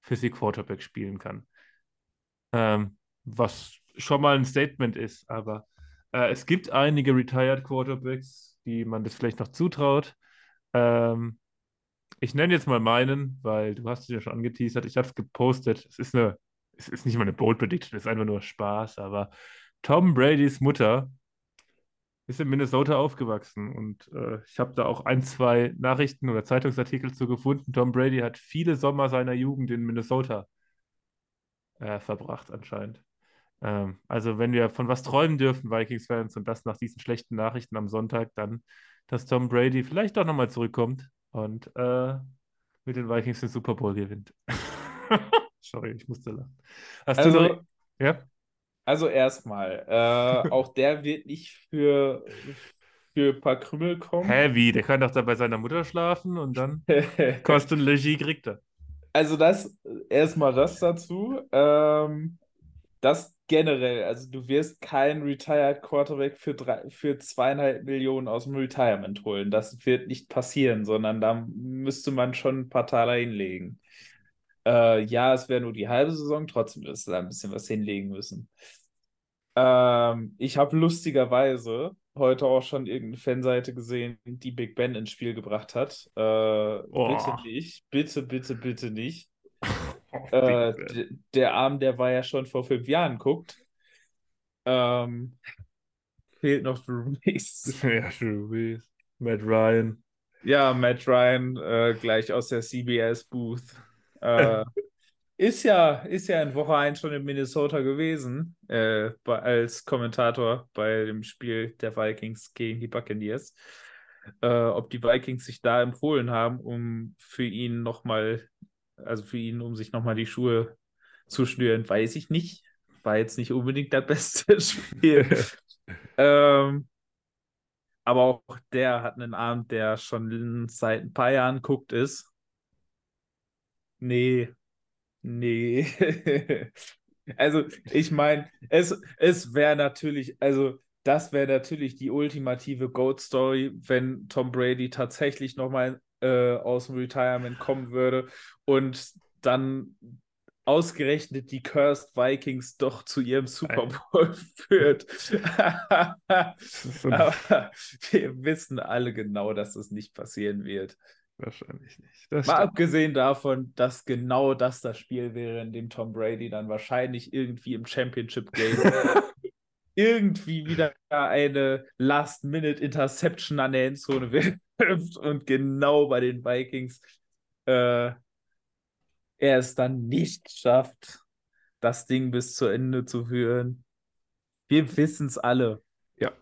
für sie Quarterback spielen kann. Ähm, was schon mal ein Statement ist, aber äh, es gibt einige Retired Quarterbacks, die man das vielleicht noch zutraut. Ähm, ich nenne jetzt mal meinen, weil du hast es ja schon angeteasert. Ich habe es gepostet. Es ist eine, es ist nicht mal eine Bold Prediction, es ist einfach nur Spaß. Aber Tom Bradys Mutter ist in Minnesota aufgewachsen und äh, ich habe da auch ein, zwei Nachrichten oder Zeitungsartikel zu gefunden. Tom Brady hat viele Sommer seiner Jugend in Minnesota äh, verbracht, anscheinend. Ähm, also, wenn wir von was träumen dürfen, Vikings-Fans, und das nach diesen schlechten Nachrichten am Sonntag, dann, dass Tom Brady vielleicht doch nochmal zurückkommt und äh, mit den Vikings den Super Bowl gewinnt. <laughs> Sorry, ich musste lachen. Hast Also- du noch... Ja? Also erstmal, äh, auch der wird nicht für, für ein paar Krümel kommen. Hä, wie? Der kann doch da bei seiner Mutter schlafen und dann <laughs> Kost und Logis kriegt er. Also das, erstmal das dazu. Ähm, das generell, also du wirst keinen Retired Quarterback für, drei, für zweieinhalb Millionen aus dem Retirement holen. Das wird nicht passieren, sondern da müsste man schon ein paar Taler hinlegen. Äh, ja, es wäre nur die halbe Saison, trotzdem wirst du da ein bisschen was hinlegen müssen. Ähm, ich habe lustigerweise heute auch schon irgendeine Fanseite gesehen, die Big Ben ins Spiel gebracht hat. Äh, bitte nicht, bitte, bitte, bitte nicht. Äh, der Arm, der war ja schon vor fünf Jahren guckt. Ähm, fehlt noch Drew Brees. <laughs> Ja, Drew Brees, Matt Ryan. Ja, Matt Ryan, äh, gleich aus der CBS Booth. Äh, ist ja, ist ja in Woche 1 schon in Minnesota gewesen, äh, bei, als Kommentator bei dem Spiel der Vikings gegen die Buccaneers. Äh, ob die Vikings sich da empfohlen haben, um für ihn nochmal, also für ihn, um sich nochmal die Schuhe zu schnüren, weiß ich nicht. War jetzt nicht unbedingt das beste <laughs> Spiel. <laughs> ähm, aber auch der hat einen Arm, der schon seit ein paar Jahren guckt ist. Nee, nee. <laughs> Also, ich meine, es, es wäre natürlich, also, das wäre natürlich die ultimative Goat-Story, wenn Tom Brady tatsächlich nochmal äh, aus dem Retirement kommen würde und dann ausgerechnet die Cursed Vikings doch zu ihrem Super Bowl <laughs> führt. Aber wir wissen alle genau, dass das nicht passieren wird. wahrscheinlich nicht. Das Mal stimmt. abgesehen davon, dass genau das das Spiel wäre, in dem Tom Brady dann wahrscheinlich irgendwie im Championship Game <laughs> irgendwie wieder eine Last-Minute-Interception an der Endzone wirft und genau bei den Vikings äh, er es dann nicht schafft, das Ding bis zu Ende zu führen. Wir wissen es alle. Ja,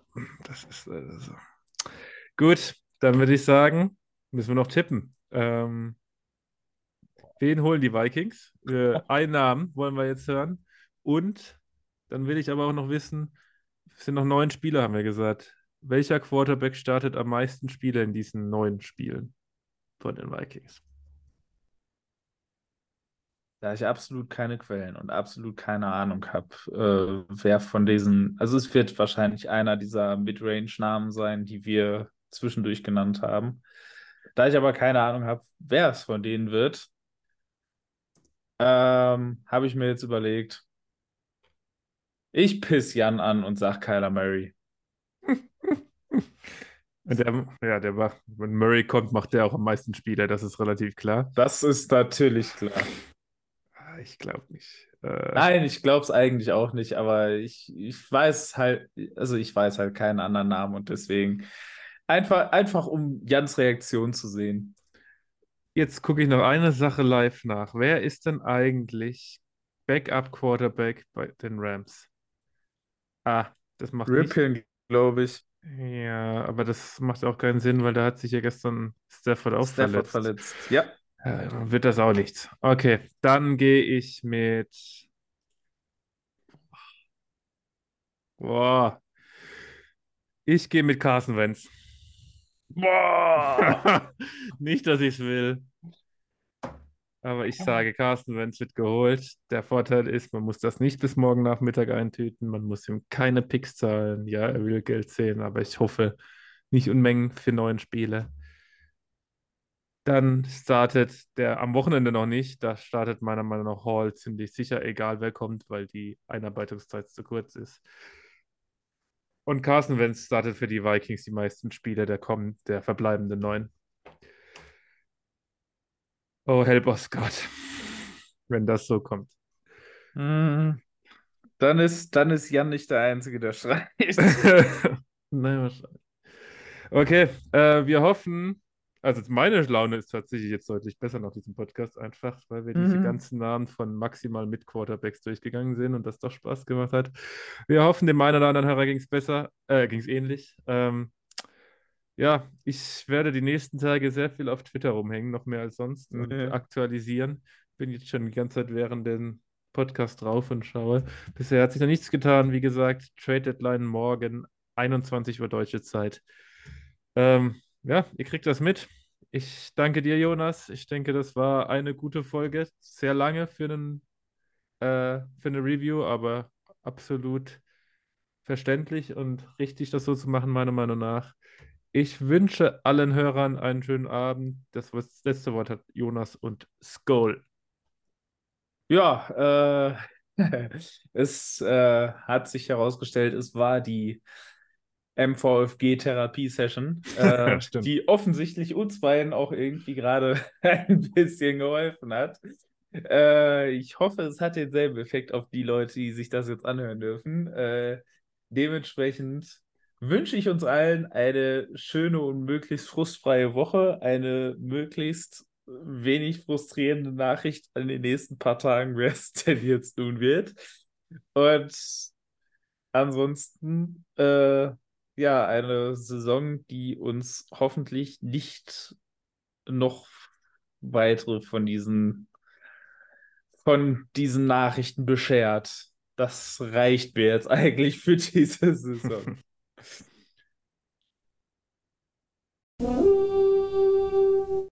das ist leider so. Gut, dann würde ich sagen, müssen wir noch tippen. Ähm, wen holen die Vikings? Äh, <laughs> einen Namen wollen wir jetzt hören. Und dann will ich aber auch noch wissen, es sind noch neun Spieler, haben wir gesagt. Welcher Quarterback startet am meisten Spiele in diesen neun Spielen von den Vikings? Da ich absolut keine Quellen und absolut keine Ahnung habe, äh, wer von diesen, also es wird wahrscheinlich einer dieser Midrange-Namen sein, die wir zwischendurch genannt haben. Da ich aber keine Ahnung habe, wer es von denen wird, ähm, habe ich mir jetzt überlegt, ich piss Jan an und sag Kyler Murray. Der, ja, der macht, wenn Murray kommt, macht der auch am meisten Spiele, das ist relativ klar. Das ist natürlich klar. Ah, Ich glaube nicht. Äh, Nein, ich glaube es eigentlich auch nicht, aber ich, ich weiß halt, also ich weiß halt keinen anderen Namen und deswegen einfach, einfach um Jans Reaktion zu sehen. Jetzt gucke ich noch eine Sache live nach. Wer ist denn eigentlich Backup Quarterback bei den Rams? Ah, das macht nicht. Glaube ich. Ja, aber das macht auch keinen Sinn, weil da hat sich ja gestern Stafford auch Stafford verletzt. verletzt. Ja. Ja, dann wird das auch nichts. Okay, dann gehe ich mit. Boah. Ich gehe mit Carson Wentz. Boah. <laughs> Nicht, dass ich es will. Aber ich sage, Carsten Wentz wird geholt. Der Vorteil ist, man muss das nicht bis morgen Nachmittag eintüten. Man muss ihm keine Picks zahlen. Ja, er will Geld sehen, aber ich hoffe nicht Unmengen für neun Spiele. Dann startet der am Wochenende noch nicht. Da startet meiner Meinung nach Hall ziemlich sicher, egal wer kommt, weil die Einarbeitungszeit zu kurz ist. Und Carson Wentz startet für die Vikings die meisten Spiele der kommen, der verbleibenden neun. Oh, help us Gott, wenn das so kommt. Hm. Dann ist, dann ist Jan nicht der Einzige, der schreit. <laughs> Nein, wahrscheinlich. Okay, äh, wir hoffen, also meine Laune ist tatsächlich jetzt deutlich besser nach diesem Podcast, einfach weil wir diese Mhm. ganzen Namen von maximal mit Quarterbacks durchgegangen sind und das doch Spaß gemacht hat. Wir hoffen, dem einen oder anderen Hörer ging es besser, äh, ging es ähnlich. Ähm, ja, ich werde die nächsten Tage sehr viel auf Twitter rumhängen, noch mehr als sonst und Ja. aktualisieren. Bin jetzt schon die ganze Zeit während dem Podcast drauf und schaue. Bisher hat sich noch nichts getan. Wie gesagt, Trade Deadline morgen, 21 Uhr deutsche Zeit. Ähm, ja, ihr kriegt das mit. Ich danke dir, Jonas. Ich denke, das war eine gute Folge. Sehr lange für, einen, äh, für eine Review, aber absolut verständlich und richtig, das so zu machen, meiner Meinung nach. Ich wünsche allen Hörern einen schönen Abend. Das, das letzte Wort hat Jonas und Skoll. Ja, äh, <laughs> es äh, hat sich herausgestellt, es war die MVFG-Therapie-Session, <laughs> äh, die offensichtlich uns beiden auch irgendwie gerade <laughs> ein bisschen geholfen hat. Äh, ich hoffe, es hat denselben Effekt auf die Leute, die sich das jetzt anhören dürfen. Äh, dementsprechend wünsche ich uns allen eine schöne und möglichst frustfreie Woche, eine möglichst wenig frustrierende Nachricht an den nächsten paar Tagen, wer es <laughs> denn jetzt nun wird. Und ansonsten, äh, ja, eine Saison, die uns hoffentlich nicht noch weitere von diesen, von diesen Nachrichten beschert. Das reicht mir jetzt <laughs> eigentlich für diese Saison.